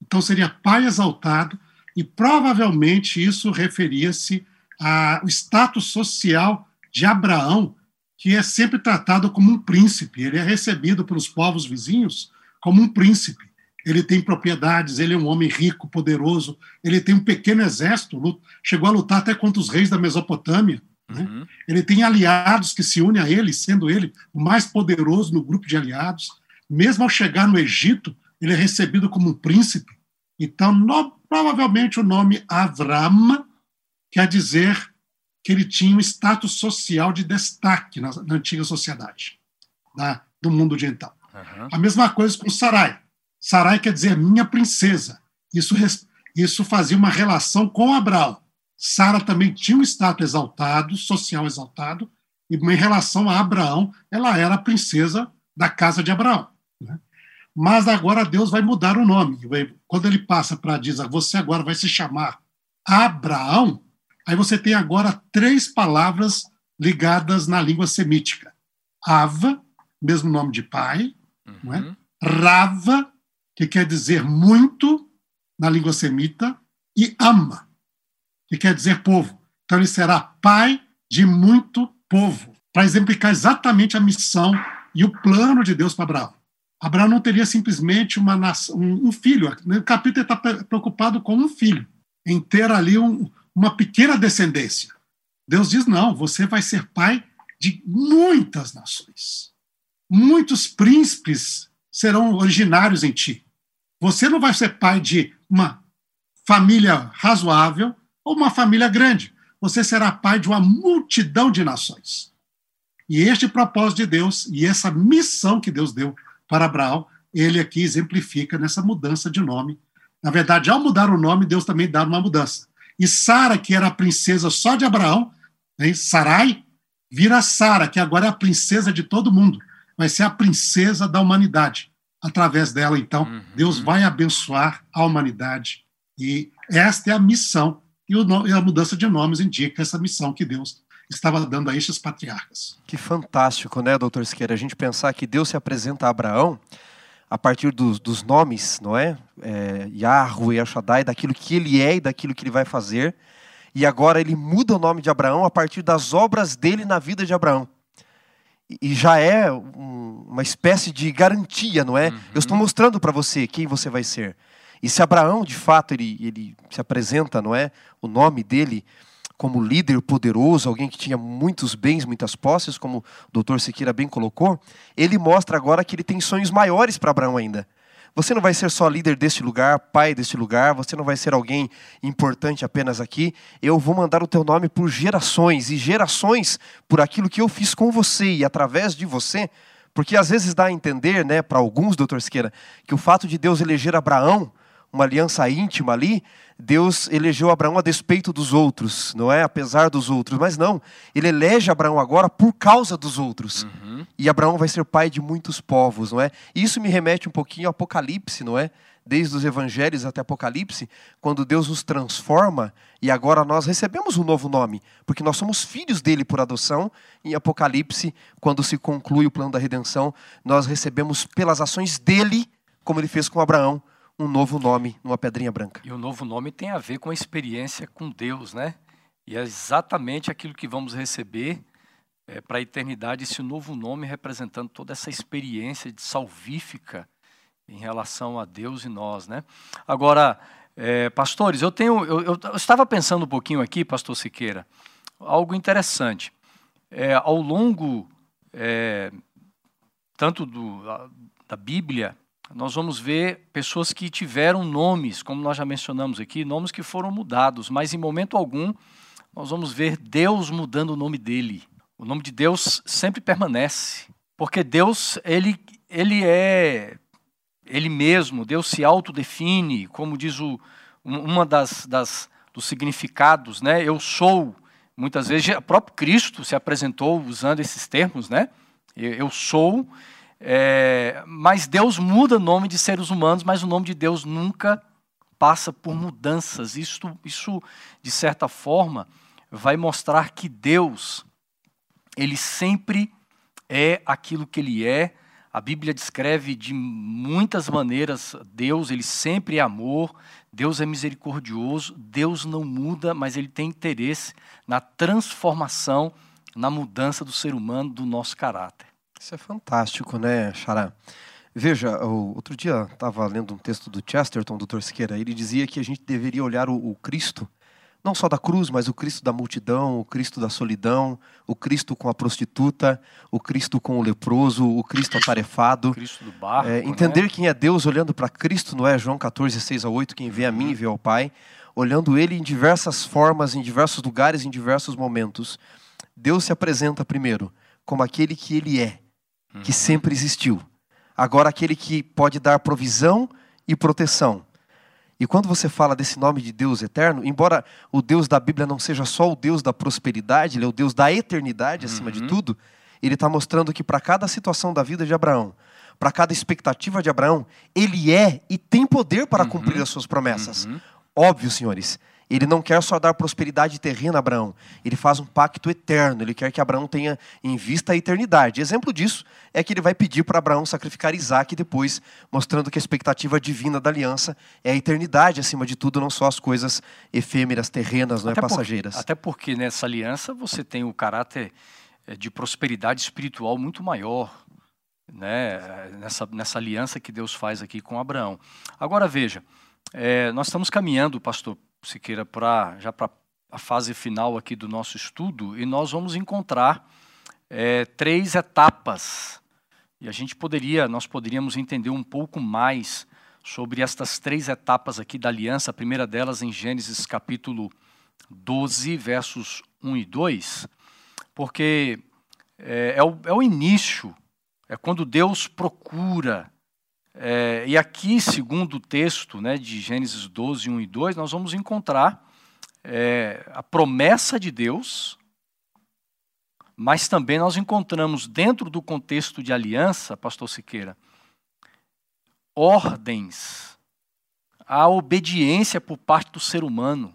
Então seria pai exaltado, e provavelmente isso referia-se ao status social de Abraão, que é sempre tratado como um príncipe. Ele é recebido pelos povos vizinhos como um príncipe. Ele tem propriedades, ele é um homem rico, poderoso, ele tem um pequeno exército, chegou a lutar até contra os reis da Mesopotâmia. Né? Uhum. Ele tem aliados que se unem a ele, sendo ele o mais poderoso no grupo de aliados. Mesmo ao chegar no Egito, ele é recebido como um príncipe. Então, no, provavelmente o nome Avram quer dizer que ele tinha um status social de destaque na, na antiga sociedade da, do mundo oriental. Uhum. A mesma coisa com Sarai. Sarai quer dizer minha princesa. Isso, isso fazia uma relação com Abraão. Sara também tinha um status exaltado, social exaltado, e em relação a Abraão, ela era a princesa da casa de Abraão. Né? Mas agora Deus vai mudar o nome. Quando ele passa para dizer, você agora vai se chamar Abraão, aí você tem agora três palavras ligadas na língua semítica. Ava, mesmo nome de pai, uhum. é? Rava, que quer dizer muito na língua semita, e ama, que quer dizer povo. Então ele será pai de muito povo, para exemplificar exatamente a missão e o plano de Deus para Abraão. Abraão não teria simplesmente uma nação, um, filho. No capítulo está preocupado com um filho, em ter ali um, uma pequena descendência. Deus diz: não, você vai ser pai de muitas nações. Muitos príncipes serão originários em ti. Você não vai ser pai de uma família razoável ou uma família grande. Você será pai de uma multidão de nações. E este propósito de Deus e essa missão que Deus deu para Abraão, ele aqui exemplifica nessa mudança de nome. Na verdade, ao mudar o nome, Deus também dá uma mudança. E Sara, que era a princesa só de Abraão, né, Sarai, vira Sara, que agora é a princesa de todo mundo. Vai ser a princesa da humanidade. Através dela, então, uhum. Deus vai abençoar a humanidade. E esta é a missão e, o, e a mudança de nomes indica essa missão que Deus estava dando a estes patriarcas. Que fantástico, né, doutor Siqueira? A gente pensar que Deus se apresenta a Abraão a partir dos, dos nomes, não é? é Yahweh, Ashadai, daquilo que ele é e daquilo que ele vai fazer. E agora ele muda o nome de Abraão a partir das obras dele na vida de Abraão. E já é um, uma espécie de garantia, não é? Uhum. Eu estou mostrando para você quem você vai ser. E se Abraão, de fato, ele, ele se apresenta, não é? O nome dele como líder poderoso, alguém que tinha muitos bens, muitas posses, como o doutor Siqueira bem colocou, ele mostra agora que ele tem sonhos maiores para Abraão ainda. Você não vai ser só líder deste lugar, pai deste lugar, você não vai ser alguém importante apenas aqui. Eu vou mandar o teu nome por gerações e gerações por aquilo que eu fiz com você e através de você. Porque às vezes dá a entender, né, para alguns, doutor Siqueira, que o fato de Deus eleger Abraão uma aliança íntima ali, Deus elegeu Abraão a despeito dos outros, não é? Apesar dos outros, mas não. Ele elege Abraão agora por causa dos outros. Uhum. E Abraão vai ser pai de muitos povos, não é? E isso me remete um pouquinho ao Apocalipse, não é? Desde os evangelhos até Apocalipse, quando Deus nos transforma e agora nós recebemos um novo nome, porque nós somos filhos dele por adoção. Em Apocalipse, quando se conclui o plano da redenção, nós recebemos pelas ações dele, como ele fez com Abraão, um novo nome numa pedrinha branca. E o novo nome tem a ver com a experiência com Deus, né? E é exatamente aquilo que vamos receber é, para a eternidade, esse novo nome representando toda essa experiência de salvífica em relação a Deus e nós, né? Agora, é, pastores, eu tenho, eu, eu, estava pensando um pouquinho aqui, pastor Siqueira, algo interessante. É, ao longo é, tanto do, da Bíblia nós vamos ver pessoas que tiveram nomes, como nós já mencionamos aqui, nomes que foram mudados, mas em momento algum nós vamos ver Deus mudando o nome dele. O nome de Deus sempre permanece, porque Deus, ele, ele é ele mesmo, Deus se autodefine, como diz o, uma das, das dos significados, né? Eu sou. Muitas vezes o próprio Cristo se apresentou usando esses termos, né? Eu sou é, mas Deus muda o nome de seres humanos, mas o nome de Deus nunca passa por mudanças. Isso, isso de certa forma, vai mostrar que Deus, ele sempre é aquilo que ele é. A Bíblia descreve de muitas maneiras Deus, ele sempre é amor, Deus é misericordioso, Deus não muda, mas ele tem interesse na transformação, na mudança do ser humano, do nosso caráter. Isso é fantástico, né, Xará? Veja, outro dia estava lendo um texto do Chesterton, do Siqueira, ele dizia que a gente deveria olhar o, o, Cristo, não só da cruz, mas o Cristo da multidão, o Cristo da solidão, o Cristo com a prostituta, o Cristo com o leproso, o Cristo atarefado. O Cristo do barco, é, entender né? quem é Deus olhando para Cristo, não é? João 14, 6 a 8, quem vê a mim vê ao Pai, olhando Ele em diversas formas, em diversos lugares, em diversos momentos. Deus se apresenta primeiro como aquele que Ele é, que sempre existiu. Agora, aquele que pode dar provisão e proteção. E quando você fala desse nome de Deus eterno, embora o Deus da Bíblia não seja só o Deus da prosperidade, ele é o Deus da eternidade acima uhum. de tudo, ele está mostrando que para cada situação da vida de Abraão, para cada expectativa de Abraão, ele é e tem poder para uhum. cumprir as suas promessas. Uhum. Óbvio, senhores, ele não quer só dar prosperidade terrena a Abraão, ele faz um pacto eterno, ele quer que Abraão tenha em vista a eternidade. Exemplo disso é que ele vai pedir para Abraão sacrificar Isaac depois, mostrando que a expectativa divina da aliança é a eternidade acima de tudo, não só as coisas efêmeras, terrenas, não é passageiras. Por, até porque nessa aliança você tem o caráter eh, de prosperidade espiritual muito maior. Né, nessa, nessa aliança que Deus faz aqui com Abraão. Agora veja, é, nós estamos caminhando, pastor, Siqueira, para já para a fase final aqui do nosso estudo, e nós vamos encontrar é, três etapas. E a gente poderia, nós poderíamos entender um pouco mais sobre estas três etapas aqui da aliança. A primeira delas em Gênesis capítulo 12, versos 1 e 2, porque é, é, o, é o início, é quando Deus procura é, e aqui, segundo o texto né, de Gênesis 12, 1 e 2, nós vamos encontrar é, a promessa de Deus, mas também nós encontramos, dentro do contexto de aliança, pastor Siqueira, ordens, a obediência por parte do ser humano.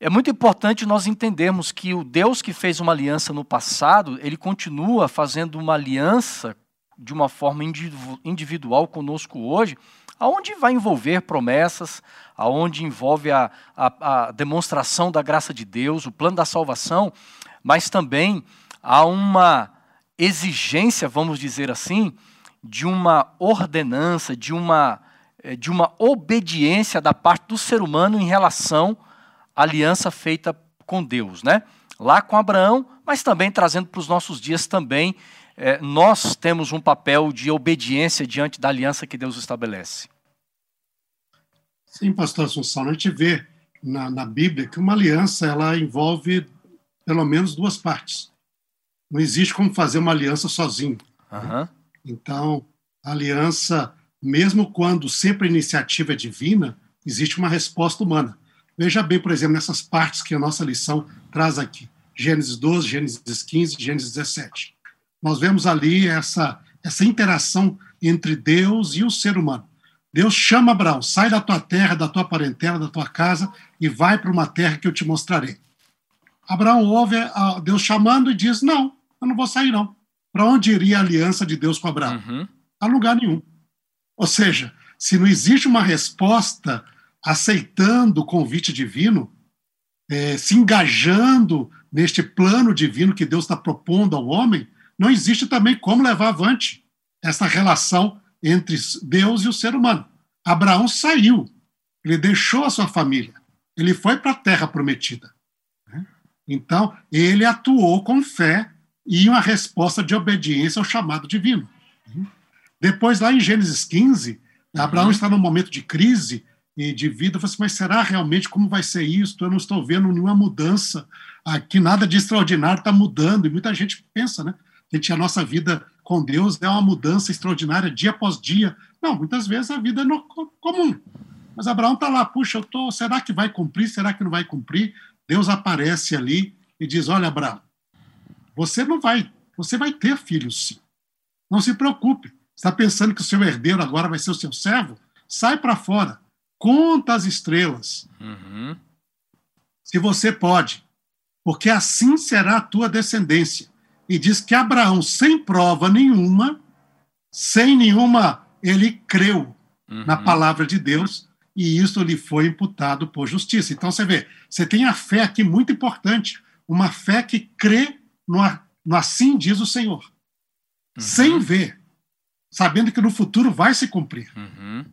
é muito importante nós entendermos que o Deus que fez uma aliança no passado, ele continua fazendo uma aliança de uma forma individual conosco hoje, aonde vai envolver promessas, aonde envolve a, a, a, demonstração da graça de Deus, o plano da salvação, mas também há uma exigência, vamos dizer assim, de uma ordenança, de uma, eh, de uma obediência da parte do ser humano em relação à aliança feita com Deus, né? Lá com Abraão, mas também trazendo para os nossos dias também é, nós temos um papel de obediência diante da aliança que Deus estabelece. Sim, pastor Assunção, a gente vê na, na Bíblia que uma aliança ela envolve pelo menos duas partes. Não existe como fazer uma aliança sozinho. Uhum. Então, a aliança, mesmo quando sempre a iniciativa é divina, existe uma resposta humana. Veja bem, por exemplo, nessas partes que a nossa lição traz aqui. Gênesis 12, Gênesis 15, Gênesis 17 nós vemos ali essa, essa interação entre Deus e o ser humano. Deus chama Abraão, sai da tua terra, da tua parentela, da tua casa e vai para uma terra que eu te mostrarei. Abraão ouve Deus chamando e diz: Não, eu não vou sair, não. Para onde iria a aliança de Deus com Abraão? Uhum. A lugar nenhum. Ou seja, se não existe uma resposta aceitando o convite divino, é, se engajando neste plano divino que Deus está propondo ao homem, não existe também como levar avante essa relação entre Deus e o ser humano. Abraão saiu, ele deixou a sua família, ele foi para a terra prometida. Né? Então, ele atuou com fé e uma resposta de obediência ao chamado divino. Depois, lá em Gênesis 15, Abraão uhum. está num momento de crise e de vida, falou assim, mas será realmente como vai ser isso? Eu não estou vendo nenhuma mudança aqui, nada de extraordinário está mudando. E muita gente pensa, né? Gente, a nossa vida com Deus é uma mudança extraordinária dia após dia. Não, muitas vezes a vida é no, comum. Mas Abraão está lá, puxa, eu tô, será que vai cumprir? Será que não vai cumprir? Deus aparece ali e diz: Olha, Abraão, você não vai, você vai ter filhos sim. Não se preocupe. Está pensando que o seu herdeiro agora vai ser o seu servo? Sai para fora. Conta as estrelas. Uhum. Se você pode, porque assim será a tua descendência e diz que Abraão, sem prova nenhuma, sem nenhuma, ele creu uhum. na palavra de Deus e isso lhe foi imputado por justiça. Então você vê, você tem a fé aqui muito importante, uma fé que crê no, no assim diz o Senhor, uhum. sem ver, sabendo que no futuro vai se cumprir. Uhum.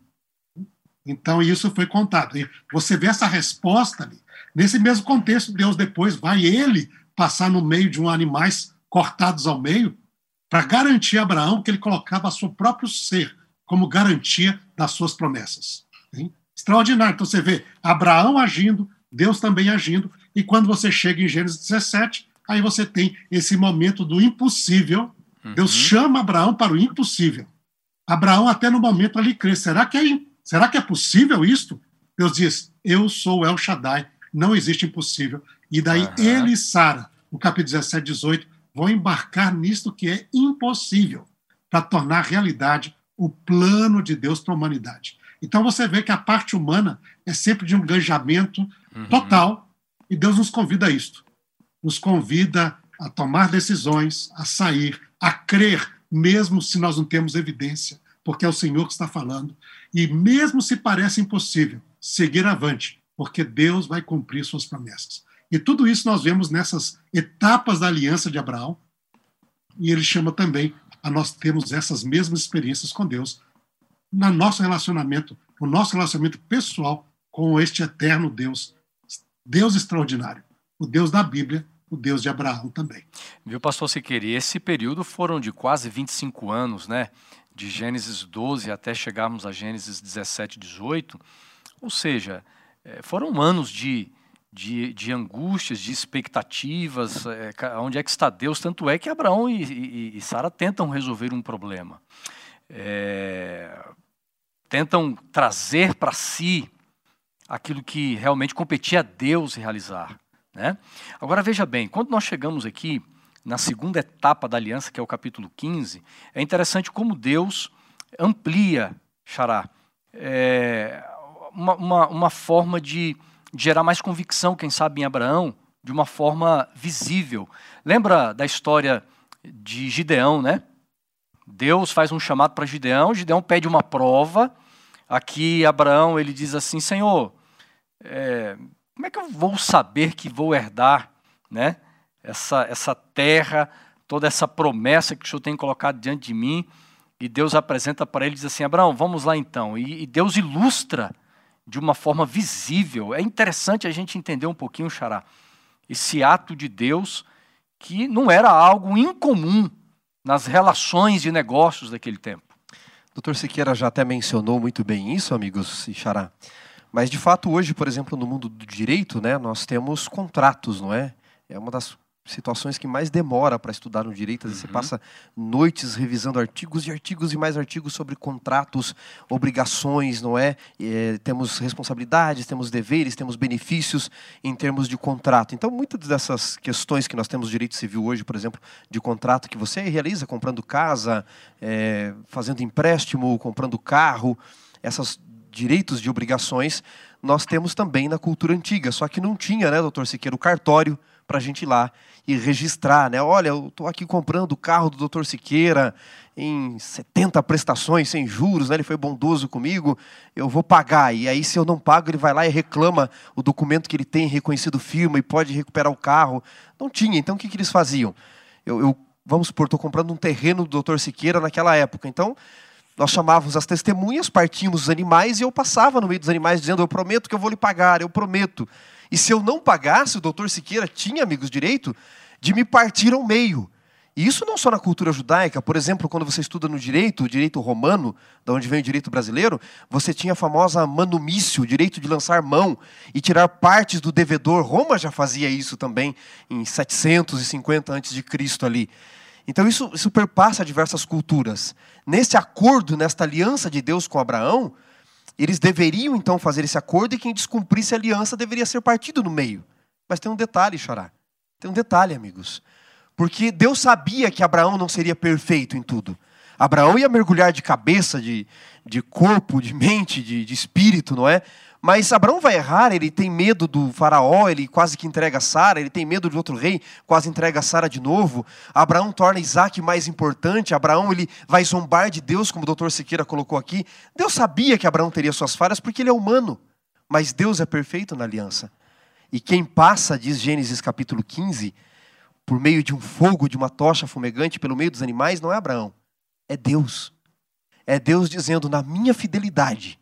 Então isso foi contado. E você vê essa resposta ali. Nesse mesmo contexto, Deus depois vai ele passar no meio de um animais cortados ao meio, para garantir a Abraão que ele colocava seu próprio ser como garantia das suas promessas. Hein? Extraordinário. Então você vê Abraão agindo, Deus também agindo, e quando você chega em Gênesis 17, aí você tem esse momento do impossível. Uhum. Deus chama Abraão para o impossível. Abraão, até no momento ali, crê: será que é, será que é possível isto? Deus diz: Eu sou El Shaddai, não existe impossível. E daí uhum. ele e Sara, no capítulo 17, 18, vão embarcar nisto que é impossível para tornar realidade o plano de Deus para a humanidade. Então você vê que a parte humana é sempre de um engajamento uhum. total e Deus nos convida a isto. Nos convida a tomar decisões, a sair, a crer, mesmo se nós não temos evidência, porque é o Senhor que está falando, e mesmo se parece impossível, seguir avante, porque Deus vai cumprir suas promessas. E tudo isso nós vemos nessas etapas da aliança de Abraão. E ele chama também a nós termos essas mesmas experiências com Deus no nosso relacionamento, o nosso relacionamento pessoal com este eterno Deus, Deus extraordinário, o Deus da Bíblia, o Deus de Abraão também. Viu, pastor Siqueira, esse período foram de quase 25 anos, né? De Gênesis 12 até chegarmos a Gênesis 17, 18. Ou seja, eh, foram anos de, de, de angústias, de expectativas, é, onde é que está Deus? Tanto é que Abraão e, e, e Sara tentam resolver um problema. É, tentam trazer para si aquilo que realmente competia a Deus realizar. Né? Agora veja bem, quando nós chegamos aqui na segunda etapa da aliança, que é o capítulo 15, é interessante como Deus amplia, Xará, é, uma, uma, uma forma de de gerar mais convicção, quem sabe, em Abraão, de uma forma visível. Lembra da história de Gideão, né? Deus faz um chamado para Gideão, Gideão pede uma prova. Aqui Abraão ele diz assim: Senhor, é, como é que eu vou saber que vou herdar, né? Essa essa terra, toda essa promessa que o Senhor tem colocado diante de mim. E Deus apresenta para ele e diz assim: Abraão, vamos lá então. E, e Deus ilustra de uma forma visível. É interessante a gente entender um pouquinho, Xará, esse ato de Deus que não era algo incomum nas relações de negócios daquele tempo. Doutor Siqueira já até mencionou muito bem isso, amigos e Xará. Mas, de fato, hoje, por exemplo, no mundo do direito, né, nós temos contratos, não é? É uma das situações que mais demora para estudar no direito. Uhum. Você passa noites revisando artigos e artigos e mais artigos sobre contratos, obrigações, não é? é? Temos responsabilidades, temos deveres, temos benefícios em termos de contrato. Então, muitas dessas questões que nós temos direito civil hoje, por exemplo, de contrato que você realiza comprando casa, é, fazendo empréstimo, comprando carro, esses direitos de obrigações, nós temos também na cultura antiga, só que não tinha, né, doutor Siqueira, o cartório para a gente ir lá e registrar, né? Olha, eu estou aqui comprando o carro do Dr. Siqueira em 70 prestações sem juros, né? Ele foi bondoso comigo, eu vou pagar. E aí, se eu não pago, ele vai lá e reclama o documento que ele tem reconhecido firma e pode recuperar o carro. Não tinha. Então, o que, que eles faziam? Eu, eu vamos supor, estou comprando um terreno do Dr. Siqueira naquela época. Então, nós chamávamos as testemunhas, partíamos os animais e eu passava no meio dos animais dizendo: Eu prometo que eu vou lhe pagar, eu prometo. E se eu não pagasse, o doutor Siqueira tinha, amigos, direito de me partir ao meio. E isso não só na cultura judaica, por exemplo, quando você estuda no direito, o direito romano, da onde vem o direito brasileiro, você tinha a famosa manumício, o direito de lançar mão e tirar partes do devedor. Roma já fazia isso também em 750 a.C. ali. Então isso, isso perpassa diversas culturas. Nesse acordo, nesta aliança de Deus com Abraão, eles deveriam então fazer esse acordo e quem descumprisse a aliança deveria ser partido no meio. Mas tem um detalhe, Xará. Tem um detalhe, amigos. Porque Deus sabia que Abraão não seria perfeito em tudo. Abraão ia mergulhar de cabeça, de, de corpo, de mente, de, de espírito, não é? Mas Abraão vai errar, ele tem medo do faraó, ele quase que entrega Sara, ele tem medo de outro rei, quase entrega Sara de novo. Abraão torna Isaac mais importante, Abraão ele vai zombar de Deus, como o doutor Siqueira colocou aqui. Deus sabia que Abraão teria suas falhas porque ele é humano, mas Deus é perfeito na aliança. E quem passa, diz Gênesis capítulo 15, por meio de um fogo, de uma tocha fumegante, pelo meio dos animais, não é Abraão, é Deus. É Deus dizendo: na minha fidelidade,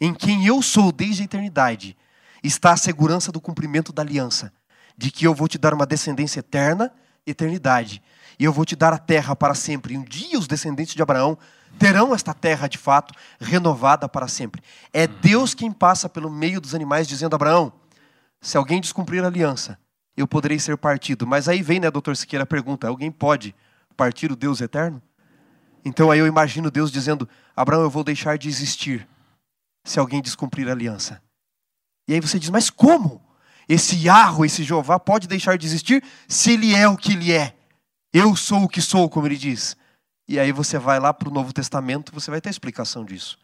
em quem eu sou desde a eternidade, está a segurança do cumprimento da aliança, de que eu vou te dar uma descendência eterna, eternidade, e eu vou te dar a terra para sempre. E um dia os descendentes de Abraão terão esta terra de fato renovada para sempre. É Deus quem passa pelo meio dos animais dizendo: Abraão, se alguém descumprir a aliança, eu poderei ser partido. Mas aí vem, né, doutor Siqueira, a pergunta: alguém pode partir o Deus eterno? Então aí eu imagino Deus dizendo: Abraão, eu vou deixar de existir se alguém descumprir a aliança. E aí você diz, mas como? Esse Yahweh, esse Jeová, pode deixar de existir se ele é o que ele é? Eu sou o que sou, como ele diz. E aí você vai lá para o Novo Testamento, você vai ter a explicação disso.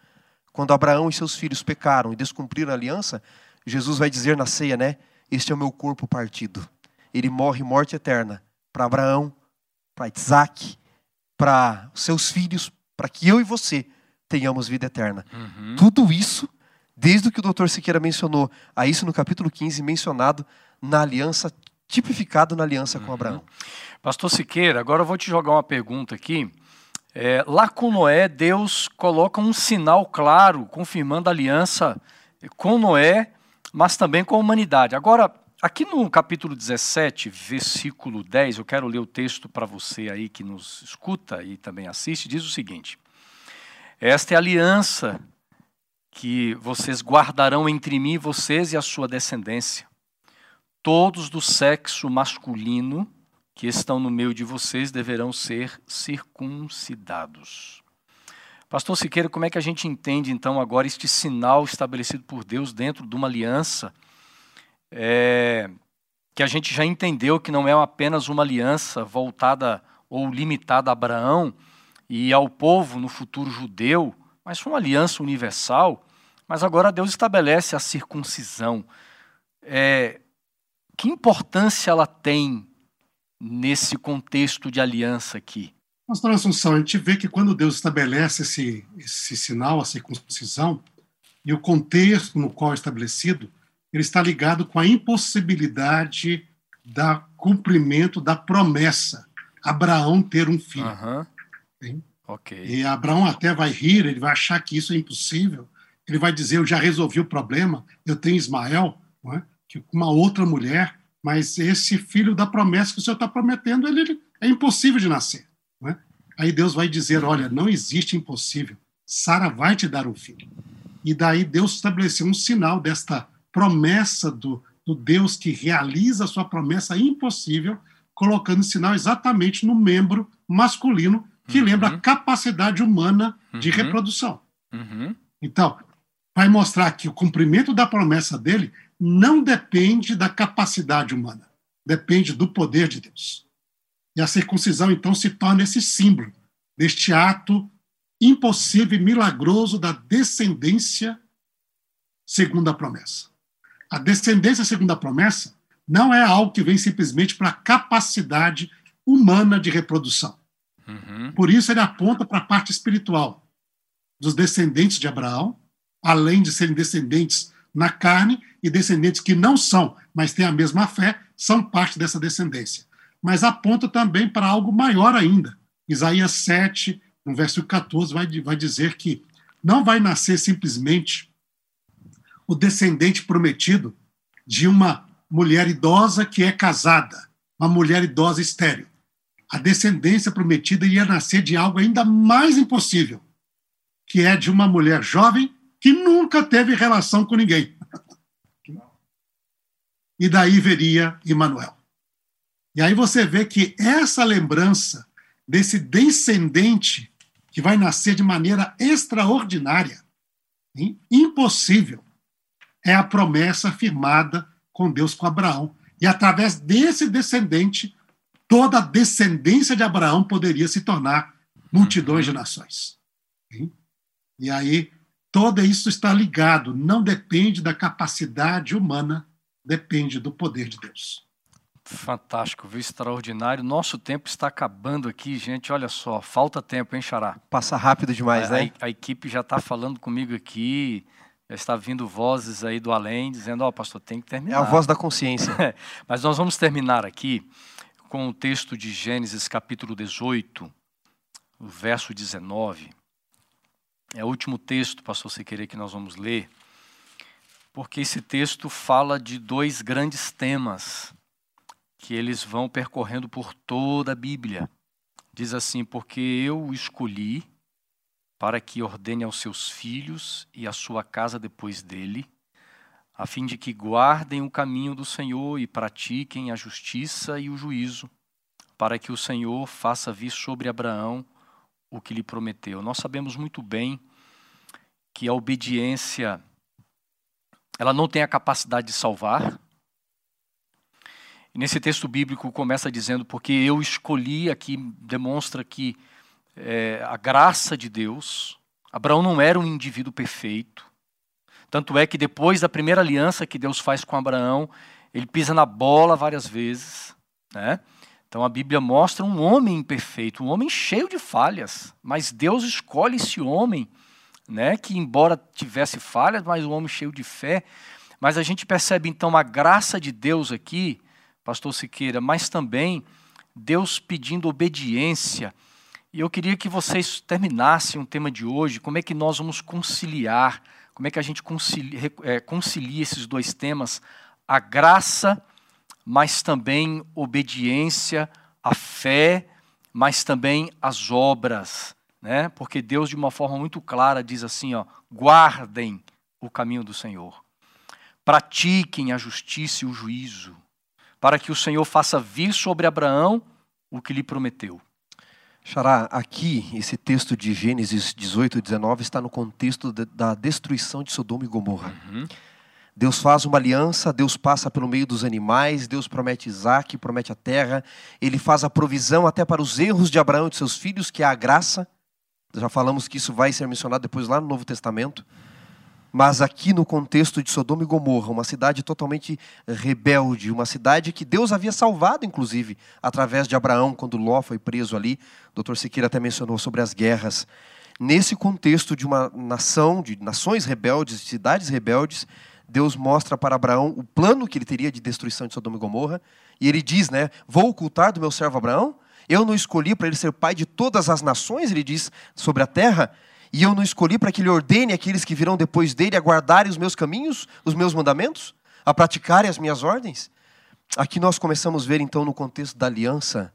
Quando Abraão e seus filhos pecaram e descumpriram a aliança, Jesus vai dizer na ceia, né? Este é o meu corpo partido. Ele morre morte eterna para Abraão, para Isaac, para seus filhos, para que eu e você tenhamos vida eterna. Uhum. Tudo isso, desde o que o doutor Siqueira mencionou, a isso no capítulo 15, mencionado na aliança, tipificado na aliança uhum. com Abraão. Pastor Siqueira, agora eu vou te jogar uma pergunta aqui. É, lá com Noé, Deus coloca um sinal claro, confirmando a aliança com Noé, mas também com a humanidade. Agora, aqui no capítulo 17, versículo 10, eu quero ler o texto para você aí que nos escuta e também assiste, diz o seguinte: esta é a aliança que vocês guardarão entre mim, vocês e a sua descendência. Todos do sexo masculino que estão no meio de vocês deverão ser circuncidados. Pastor Siqueira, como é que a gente entende então agora este sinal estabelecido por Deus dentro de uma aliança? É, que a gente já entendeu que não é apenas uma aliança voltada ou limitada a Abraão, e ao povo no futuro judeu, mas foi uma aliança universal. Mas agora Deus estabelece a circuncisão. é, que importância ela tem nesse contexto de aliança aqui? Pastor Assunção, a gente vê que quando Deus estabelece esse, esse sinal, a circuncisão, e o contexto no qual é estabelecido, ele está ligado com a impossibilidade da cumprimento da promessa, Abraão ter um filho. Uhum. Okay. E Abraão até vai rir, ele vai achar que isso é impossível, ele vai dizer, eu já resolvi o problema, eu tenho Ismael, é? que uma outra mulher, mas esse filho da promessa que o Senhor está prometendo, ele, ele, é impossível de nascer. É? Aí Deus vai dizer: olha, não existe impossível. Sara vai te dar um filho. E daí Deus estabeleceu um sinal desta promessa do, do Deus que realiza a sua promessa impossível, colocando o sinal exatamente no membro masculino, que uhum. lembra a capacidade humana de uhum. reprodução. Uhum. Então, vai mostrar que o cumprimento da promessa dele não depende da capacidade humana, depende do poder de Deus. E a circuncisão, então, se torna esse símbolo deste ato impossível e milagroso da descendência segundo a promessa. A descendência segundo a promessa não é algo que vem simplesmente para a capacidade humana de reprodução. Uhum. Por isso, ele aponta para a parte espiritual dos descendentes de Abraão, além de serem descendentes na carne e descendentes que não são, mas têm a mesma fé, são parte dessa descendência mas aponta também para algo maior ainda. Isaías 7, no versículo 14, vai, vai dizer que não vai nascer simplesmente o descendente prometido de uma mulher idosa que é casada, uma mulher idosa estéril. A descendência prometida ia nascer de algo ainda mais impossível, que é de uma mulher jovem que nunca teve relação com ninguém. E daí veria Emanuel. E aí você vê que essa lembrança desse descendente que vai nascer de maneira extraordinária, hein? impossível, é a promessa firmada com Deus com Abraão. E através desse descendente, toda a descendência de Abraão poderia se tornar multidões de nações. Hein? E aí, todo isso está ligado, não depende da capacidade humana, depende do poder de Deus. Fantástico, viu? Extraordinário. Nosso tempo está acabando aqui, gente. Olha só, falta tempo, hein, Xará? Passa rápido demais, a, né? A, a, equipe já está falando comigo aqui, já está vindo vozes aí do além, dizendo: Ó, oh, pastor, tem que terminar. É a voz da consciência. Mas nós vamos terminar aqui com o texto de Gênesis, capítulo 18, o verso 19. É o último texto, pastor, se querer, que nós vamos ler, porque esse texto fala de dois grandes temas que eles vão percorrendo por toda a Bíblia. Diz assim: Porque eu o escolhi para que ordene aos seus filhos e à sua casa depois dele, a fim de que guardem o caminho do Senhor e pratiquem a justiça e o juízo, para que o Senhor faça vir sobre Abraão o que lhe prometeu. Nós sabemos muito bem que a obediência ela não tem a capacidade de salvar, e nesse texto bíblico começa dizendo, porque eu escolhi, aqui demonstra que é, a graça de Deus, Abraão não era um indivíduo perfeito. Tanto é que depois da primeira aliança que Deus faz com Abraão, ele pisa na bola várias vezes. Né? Então a Bíblia mostra um homem imperfeito, um homem cheio de falhas, mas Deus escolhe esse homem, né, que embora tivesse falhas, mas um homem cheio de fé. Mas a gente percebe então a graça de Deus aqui, pastor Siqueira, mas também Deus pedindo obediência. E eu queria que vocês terminassem o tema de hoje, como é que nós vamos conciliar, como é que a gente concilia, é, concilia esses dois temas, a graça, mas também obediência, a fé, mas também as obras, né? Porque Deus de uma forma muito clara diz assim, ó, guardem o caminho do Senhor. Pratiquem a justiça e o juízo para que o Senhor faça vir sobre Abraão o que lhe prometeu. Xará, aqui, esse texto de Gênesis 18 e 19 está no contexto de, da destruição de Sodoma e Gomorra. Uhum. Deus faz uma aliança, Deus passa pelo meio dos animais, Deus promete Isaac, promete a terra, ele faz a provisão até para os erros de Abraão e de seus filhos, que é a graça. Já falamos que isso vai ser mencionado depois lá no Novo Testamento. Mas aqui no contexto de Sodoma e Gomorra, uma cidade totalmente rebelde, uma cidade que Deus havia salvado, inclusive, através de Abraão, quando Ló foi preso ali. O doutor Siqueira até mencionou sobre as guerras. Nesse contexto de uma nação, de nações rebeldes, de cidades rebeldes, Deus mostra para Abraão o plano que ele teria de destruição de Sodoma e Gomorra. E ele diz, né? Vou ocultar do meu servo Abraão? Eu não escolhi para ele ser pai de todas as nações, ele diz, sobre a terra. E eu não escolhi para que ele ordene aqueles que virão depois dele a guardarem os meus caminhos, os meus mandamentos, a praticarem as minhas ordens. Aqui nós começamos a ver, então, no contexto da aliança,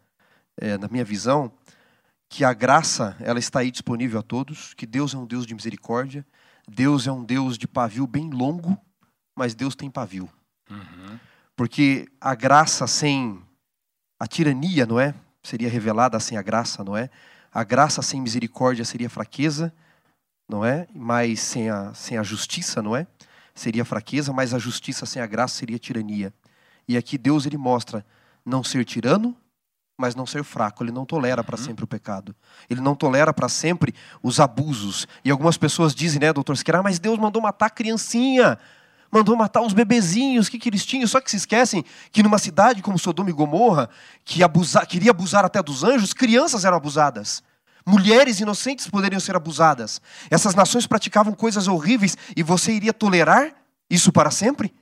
é, na minha visão, que a graça ela está aí disponível a todos, que Deus é um Deus de misericórdia, Deus é um Deus de pavio bem longo, mas Deus tem pavio. Uhum. Porque a graça sem a tirania, não é? Seria revelada sem a graça, não é? A graça sem misericórdia seria fraqueza, não é? Mas sem a, sem a justiça, não é? Seria fraqueza, mas a justiça sem a graça seria tirania. E aqui Deus ele mostra não ser tirano, mas não ser fraco. Ele não tolera para uhum. sempre o pecado. Ele não tolera para sempre os abusos. E algumas pessoas dizem, né, doutor Siqueira, ah, mas Deus mandou matar a criancinha mandou matar os bebezinhos, o que, que eles tinham? Só que se esquecem que numa cidade como Sodoma e Gomorra, que abusa, queria abusar até dos anjos, crianças eram abusadas. Mulheres inocentes poderiam ser abusadas. Essas nações praticavam coisas horríveis e você iria tolerar isso para sempre?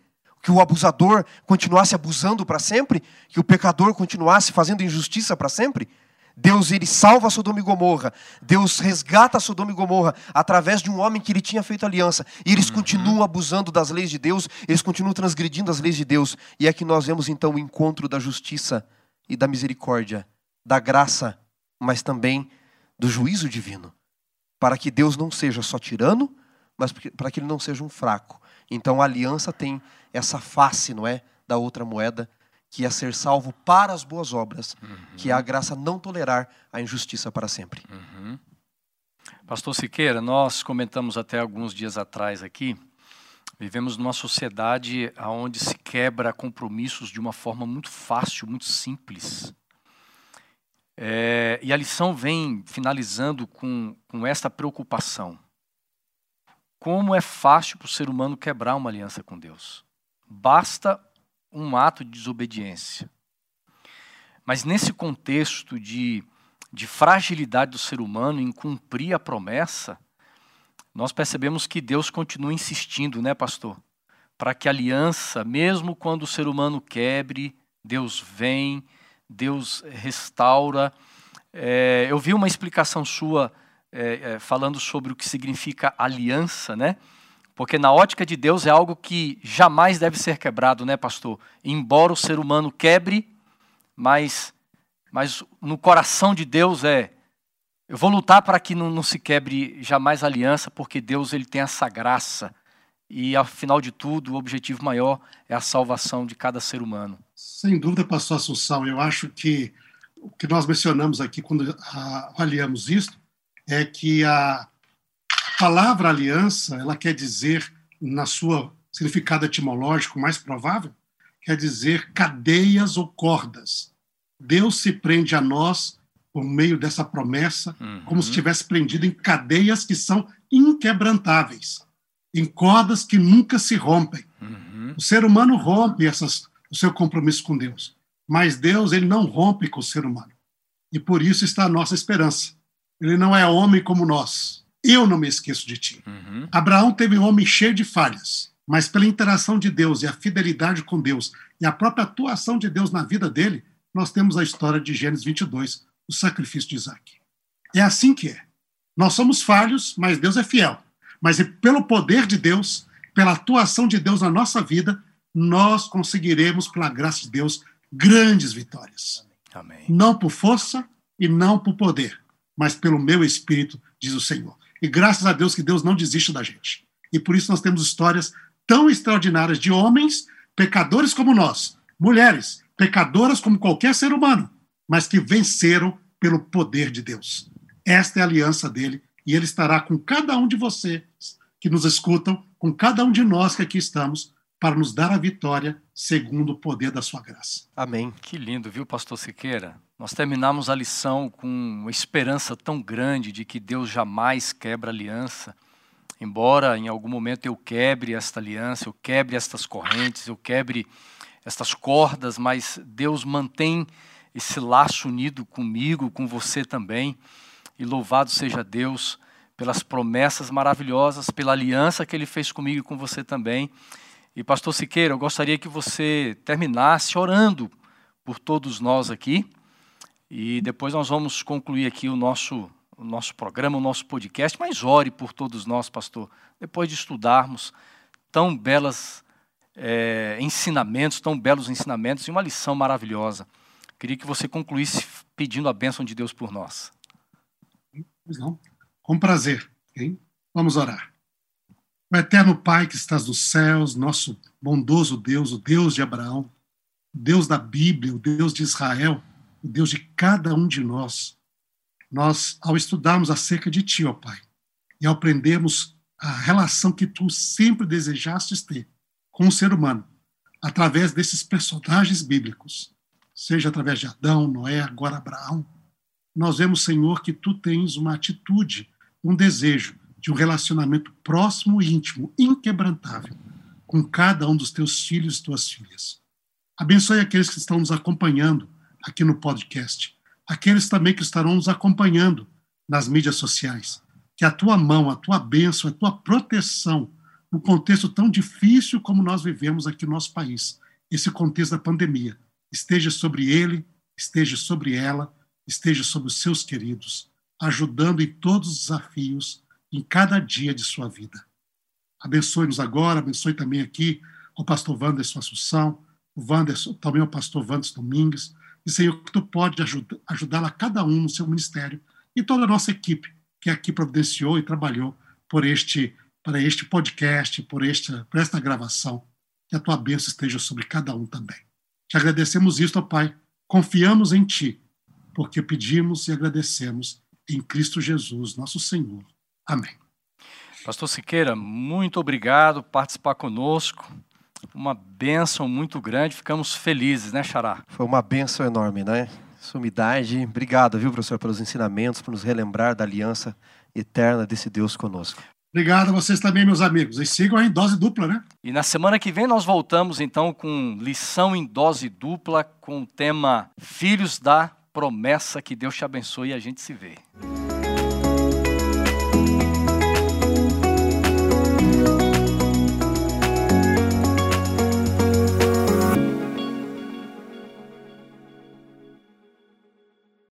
Que o abusador continuasse abusando para sempre? Que o pecador continuasse fazendo injustiça para sempre? Deus ele salva Sodoma e Gomorra. Deus resgata Sodoma e Gomorra através de um homem que ele tinha feito aliança. E eles uhum. continuam abusando das leis de Deus, eles continuam transgredindo as leis de Deus. E é que nós vemos então o encontro da justiça e da misericórdia, da graça, mas também do juízo divino. Para que Deus não seja só tirano, mas para que ele não seja um fraco. Então a aliança tem essa face, não é? Da outra moeda que é ser salvo para as boas obras, uhum. que é a graça não tolerar a injustiça para sempre. Uhum. Pastor Siqueira, nós comentamos até alguns dias atrás aqui, vivemos numa sociedade onde se quebra compromissos de uma forma muito fácil, muito simples. É, e a lição vem finalizando com, com esta preocupação. Como é fácil para o ser humano quebrar uma aliança com Deus. Basta um ato de desobediência. Mas nesse contexto de, de fragilidade do ser humano em cumprir a promessa, nós percebemos que Deus continua insistindo, né, pastor? Para que a aliança, mesmo quando o ser humano quebre, Deus vem, Deus restaura. É, eu vi uma explicação sua é, é, falando sobre o que significa aliança, né? Porque na ótica de Deus é algo que jamais deve ser quebrado, né, pastor? Embora o ser humano quebre, mas, mas no coração de Deus é. Eu vou lutar para que não, não se quebre jamais aliança, porque Deus ele tem essa graça. E, afinal de tudo, o objetivo maior é a salvação de cada ser humano. Sem dúvida, pastor Assunção. Eu acho que o que nós mencionamos aqui quando avaliamos isso é que a, palavra aliança, ela quer dizer, na sua significado etimológico mais provável, quer dizer cadeias ou cordas. Deus se prende a nós por meio dessa promessa, uhum. como se estivesse prendido em cadeias que são inquebrantáveis, em cordas que nunca se rompem. Uhum. O ser humano rompe essas, o seu compromisso com Deus, mas Deus ele não rompe com o ser humano. E por isso está a nossa esperança. Ele não é homem como nós. Eu não me esqueço de ti. Uhum. Abraão teve um homem cheio de falhas, mas pela interação de Deus e a fidelidade com Deus e a própria atuação de Deus na vida dele, nós temos a história de Gênesis 22, o sacrifício de Isaac. É assim que é. Nós somos falhos, mas Deus é fiel. Mas pelo poder de Deus, pela atuação de Deus na nossa vida, nós conseguiremos, pela graça de Deus, grandes vitórias. Amém. Não por força e não por poder, mas pelo meu espírito, diz o Senhor. E graças a Deus que Deus não desiste da gente. E por isso nós temos histórias tão extraordinárias de homens, pecadores como nós, mulheres, pecadoras como qualquer ser humano, mas que venceram pelo poder de Deus. Esta é a aliança dele e ele estará com cada um de vocês que nos escutam, com cada um de nós que aqui estamos, para nos dar a vitória segundo o poder da sua graça. Amém. Que lindo, viu, pastor Siqueira? Nós terminamos a lição com uma esperança tão grande de que Deus jamais quebra aliança. embora em algum momento eu quebre esta aliança, eu quebre estas correntes, eu quebre estas cordas, mas Deus mantém esse laço unido comigo, com você também. E louvado seja Deus pelas promessas maravilhosas, pela aliança que Ele fez comigo e com você também. E, Pastor Siqueira, eu gostaria que você terminasse orando por todos nós aqui. E depois nós vamos concluir aqui o nosso, o nosso programa, o nosso podcast. Mas ore por todos nós, pastor, depois de estudarmos tão belas é, ensinamentos, tão belos ensinamentos e uma lição maravilhosa. Queria que você concluísse pedindo a bênção de Deus por nós. Não. Com prazer. Hein? Vamos orar. O eterno Pai que estás nos céus, nosso bondoso Deus, o Deus de Abraão, o Deus da Bíblia, o Deus de Israel, o Deus de cada um de nós, nós, ao estudarmos acerca de Ti, ó Pai, e ao aprendermos a relação que Tu sempre desejastes ter com o ser humano, através desses personagens bíblicos, seja através de Adão, Noé, agora Abraão, nós vemos, Senhor, que Tu tens uma atitude, um desejo de um relacionamento próximo e íntimo, inquebrantável, com cada um dos teus filhos e tuas filhas. Abençoe aqueles que estão nos acompanhando aqui no podcast, aqueles também que estarão nos acompanhando nas mídias sociais. Que a tua mão, a tua bênção, a tua proteção, no contexto tão difícil como nós vivemos aqui no nosso país, esse contexto da pandemia, esteja sobre ele, esteja sobre ela, esteja sobre os seus queridos, ajudando em todos os desafios em cada dia de sua vida. Abençoe-nos agora, abençoe também aqui o pastor Wanderson Assunção, o Wanderson, também o pastor Wanderson Domingues, e Senhor, que tu pode ajudá-la cada um no seu ministério e toda a nossa equipe que aqui providenciou e trabalhou por este, para este podcast, por esta, por esta gravação. Que a tua bênção esteja sobre cada um também. Te agradecemos isto, ó Pai. Confiamos em Ti, porque pedimos e agradecemos em Cristo Jesus, nosso Senhor. Amém. Pastor Siqueira, muito obrigado por participar conosco. Uma bênção muito grande, ficamos felizes, né, Xará? Foi uma bênção enorme, né? Sumidade. Obrigado, viu, professor, pelos ensinamentos, por nos relembrar da aliança eterna desse Deus conosco. Obrigado a vocês também, meus amigos. E sigam em dose dupla, né? E na semana que vem nós voltamos então com lição em dose dupla com o tema Filhos da Promessa. Que Deus te abençoe e a gente se vê.